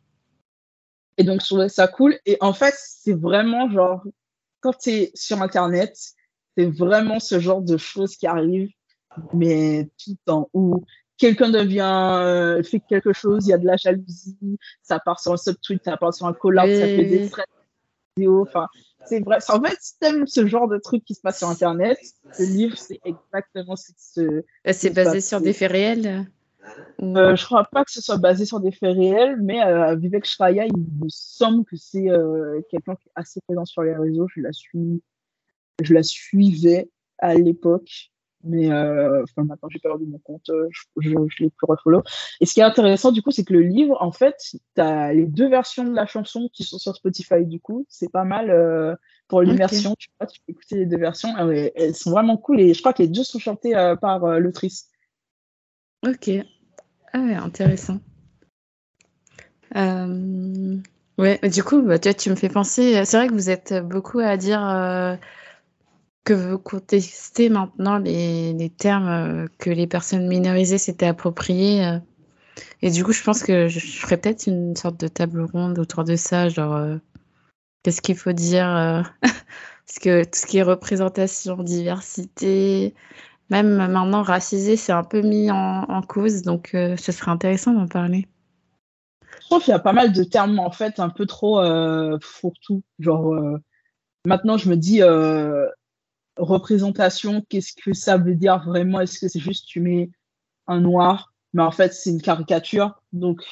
Et donc, je trouvais ça cool. Et en fait, c'est vraiment genre, quand tu es sur Internet, c'est vraiment ce genre de choses qui arrivent, mais tout le temps, où quelqu'un devient, euh, fait quelque chose, il y a de la jalousie, ça part sur un subtweet, ça part sur un collab, ça fait des vidéos, enfin, c'est vrai. En fait, si t'aimes ce genre de truc qui se passe sur Internet, ce livre, c'est exactement ce euh, C'est basé sur des faits réels euh, je crois pas que ce soit basé sur des faits réels, mais euh, Vivek Shraya, il me semble que c'est euh, quelqu'un qui est assez présent sur les réseaux. Je la suis, je la suivais à l'époque, mais euh, enfin maintenant j'ai perdu mon compte, euh, je, je, je l'ai plus refollow. Et ce qui est intéressant du coup, c'est que le livre, en fait, tu as les deux versions de la chanson qui sont sur Spotify du coup, c'est pas mal euh, pour l'immersion. Tu vois, tu peux écouter les deux versions, elles, elles, sont vraiment cool et je crois que les deux sont chantées par l'autrice. Ok. Ah ouais, intéressant. Euh, ouais, du coup, bah, tu me fais penser. C'est vrai que vous êtes beaucoup à dire euh, que vous contestez maintenant les, termes euh, que les personnes minorisées s'étaient appropriés. euh. Et du coup, je pense que je, ferais peut-être une sorte de table ronde autour de ça, genre euh, qu'est-ce qu'il faut dire Parce que tout ce qui est représentation, diversité, même maintenant racisé, c'est un peu mis en, cause, donc ce serait intéressant d'en parler. Je trouve qu'il y a pas mal de termes en fait un peu trop euh, fourre-tout. Genre, maintenant je me dis représentation, qu'est-ce que ça veut dire vraiment? Est-ce que c'est juste tu mets un noir, mais en fait c'est une caricature. Donc,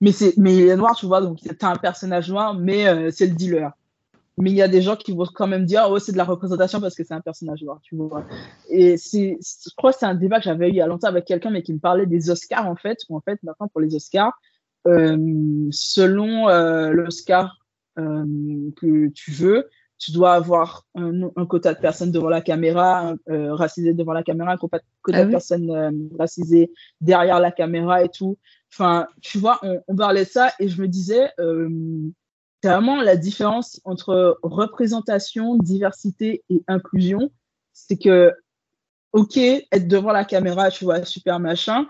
mais c'est mais il est noir, tu vois, donc t'as un personnage noir, mais euh, c'est le dealer. Mais il y a des gens qui vont quand même dire oh c'est de la représentation parce que c'est un personnage noir tu vois. Et c'est je crois que c'est un débat que j'avais eu il y a longtemps avec quelqu'un mais qui me parlait des Oscars en fait où en fait maintenant pour les Oscars euh, selon euh, l'Oscar que tu veux tu dois avoir un, un, quota de personnes devant la caméra euh, racisées devant la caméra un quota ah oui. de personnes euh, racisées derrière la caméra et tout enfin tu vois on, on parlait de ça et je me disais euh, c'est vraiment la différence entre représentation, diversité et inclusion. C'est que, ok, être devant la caméra, tu vois, super machin,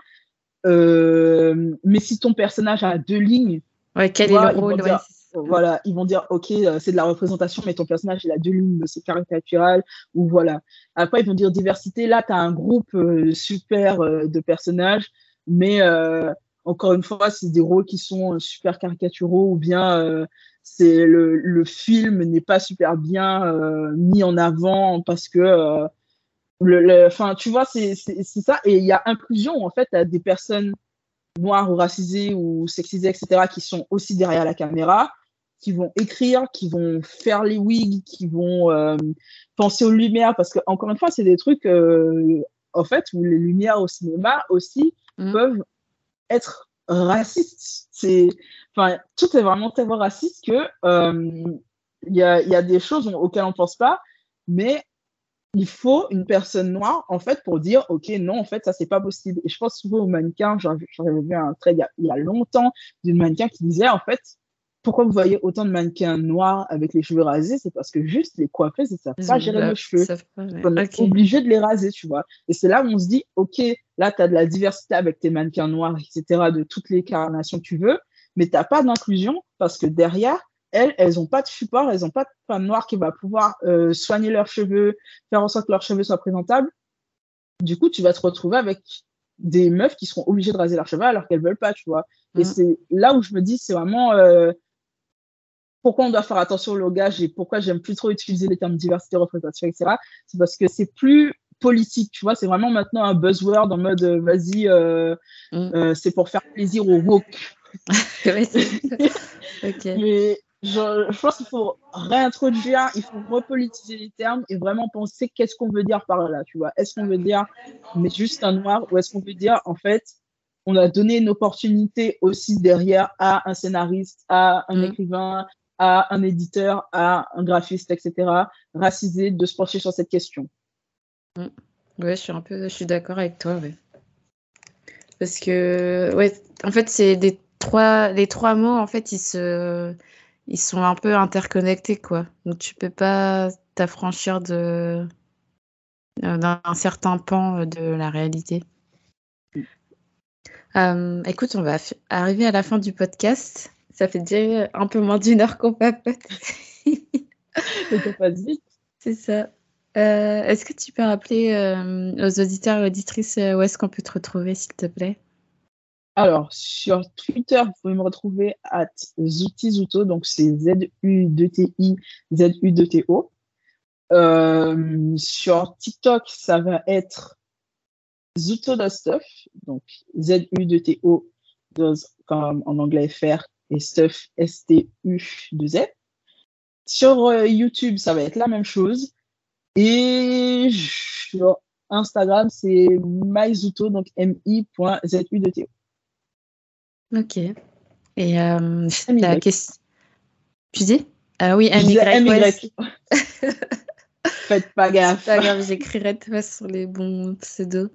euh, mais si ton personnage a deux lignes, ouais, quel vois, est le rôle? ouais. Voilà, ils vont dire, ok, c'est de la représentation, mais ton personnage, il a deux lignes, c'est caricatural, ou voilà. Après, ils vont dire diversité, là, tu as un groupe euh, super euh, de personnages, mais euh, encore une fois, c'est des rôles qui sont super caricaturaux ou bien c'est le, le, film n'est pas super bien euh, mis en avant parce que euh, le, enfin tu vois c'est ça et il y a inclusion en fait à des personnes noires ou racisées ou sexisées etc qui sont aussi derrière la caméra qui vont écrire qui vont faire les wigs qui vont euh, penser aux lumières parce que encore une fois c'est des trucs euh, en fait où les lumières au cinéma aussi mmh. peuvent être racistes c'est Enfin, tout est vraiment tellement raciste que euh, il y, a, y, a, des choses auxquelles on pense pas, mais il faut une personne noire en fait pour dire ok non en fait ça c'est pas possible. Et je pense souvent aux mannequins. J'avais vu un trait il y a, il y a longtemps d'une mannequin qui disait en fait pourquoi vous voyez autant de mannequins noirs avec les cheveux rasés? C'est parce que juste les coiffeuses ne savent pas gérer les cheveux. On est okay. obligé de les raser, tu vois. Et c'est là où on se dit, OK, là, tu as de la diversité avec tes mannequins noirs, etc., de toutes les carnations que tu veux mais tu n'as pas d'inclusion parce que derrière, elles, elles n'ont pas de support, elles n'ont pas de femme noire qui va pouvoir euh, soigner leurs cheveux, faire en sorte que leurs cheveux soient présentables. Du coup, tu vas te retrouver avec des meufs qui seront obligées de raser leurs cheveux alors qu'elles veulent pas, tu vois. Mmh. Et c'est là où je me dis, c'est vraiment euh, pourquoi on doit faire attention au langage et pourquoi j'aime plus trop utiliser les termes diversité, représentation, etc. C'est parce que c'est plus politique, tu vois. C'est vraiment maintenant un buzzword en mode, euh, vas-y, euh, mmh. c'est pour faire plaisir aux woke okay. Mais je, je pense qu'il faut réintroduire, il faut repolitiser les termes et vraiment penser qu'est-ce qu'on veut dire par là, tu vois. Est-ce qu'on veut dire mais juste un noir ou est-ce qu'on veut dire en fait on a donné une opportunité aussi derrière à un scénariste, à un mm. écrivain, à un éditeur, à un graphiste, etc., racisé, de se pencher sur cette question. Mm. Ouais, je suis un peu, je suis d'accord avec toi. Ouais. parce que ouais, en fait, c'est des trois, les trois mots, en fait, ils se, ils sont un peu interconnectés, quoi. Donc tu peux pas t'affranchir de d'un certain pan de la réalité. Euh, écoute, on va arriver à la fin du podcast. Ça fait déjà un peu moins d'une heure qu'on papote. C'est ça. Euh, est-ce que tu peux rappeler euh, aux auditeurs et auditrices où est-ce qu'on peut te retrouver, s'il te plaît? Alors, sur Twitter, vous pouvez me retrouver à Zutizuto, donc c'est Z-U-D-T-I, Z-U-D-T-O. sur TikTok, ça va être Zuto Stuff, donc Z-U-T-O, comme en anglais faire, et Stuff, S-T-U-2-Z. Sur euh, YouTube, ça va être la même chose. Et sur Instagram, c'est myzuto, donc mi.zu2to. Ok. Et euh, la question. Tu dis? Ah oui, MY. Faites pas gaffe. Pas grave, j'écrirai sur les bons pseudos.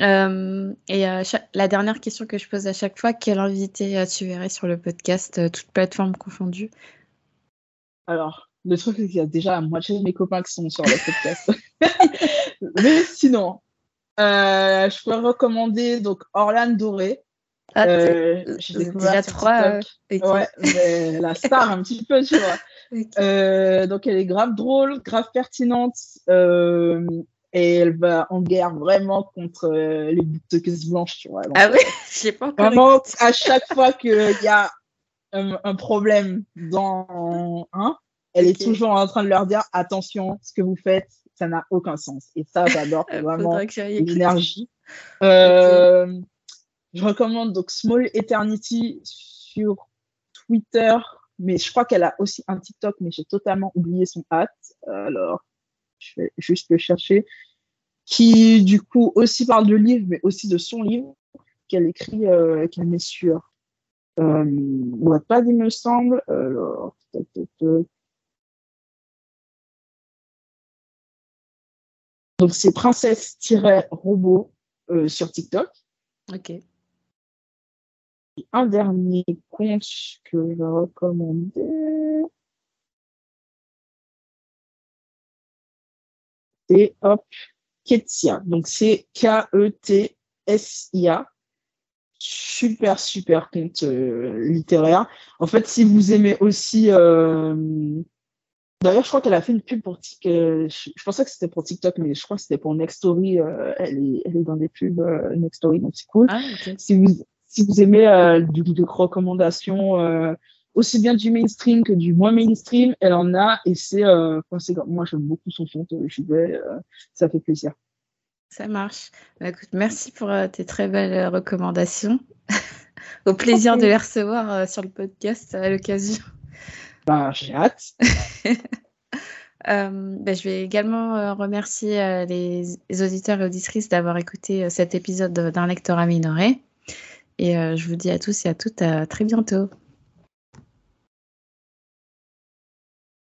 Euh, et euh, la dernière question que je pose à chaque fois, quel invité euh, tu verrais sur le podcast, toutes plateformes confondues Alors, le truc, c'est qu'il y a déjà la moitié de mes copains qui sont sur le podcast. mais sinon, je pourrais recommander donc Orlane Doré. Ah, j'ai déjà trois. Ouais, mais la star un petit peu, tu vois. donc elle est grave drôle, grave pertinente et elle va en guerre vraiment contre euh, les bouteilleuses blanches, tu vois. ah oui, je sais pas encore. Vraiment, à chaque fois qu'il y a un, problème dans un, elle est toujours en train de leur dire attention, ce que vous faites, ça n'a aucun sens. Et ça, j'adore, vraiment l'énergie. Euh, je recommande donc Small Eternity sur Twitter, mais je crois qu'elle a aussi un TikTok, mais j'ai totalement oublié son hâte. Alors, je vais juste le chercher, qui du coup aussi parle de livres, mais aussi de son livre qu'elle écrit, euh, qu'elle met sur euh, pas il me semble. Alors, donc c'est princesse-robot euh, sur TikTok. Ok. un dernier compte que je vais recommander. Et hop, Ketsia. Donc c'est K-E-T-S-I-A. Super, super compte euh, littéraire. En fait, si vous aimez aussi. Euh, d'ailleurs, je crois qu'elle a fait une pub pour TikTok. Euh, je, pensais que c'était pour TikTok, mais je crois que c'était pour elle, est, elle est dans des pubs Nextory, donc c'est cool. Ah, si, vous, si vous aimez du, de recommandations aussi bien du mainstream que du moins mainstream, elle en a et c'est euh, moi j'aime beaucoup son fond, je vais, euh, ça fait plaisir. Ça marche. Bah, écoute, merci pour euh, tes très belles euh, recommandations. Au plaisir de les recevoir sur le podcast à l'occasion. Bah, j'ai hâte. bah, je vais également remercier les, auditeurs et auditrices d'avoir écouté cet épisode d'un lecteur minoré. Et je vous dis à tous et à toutes à très bientôt.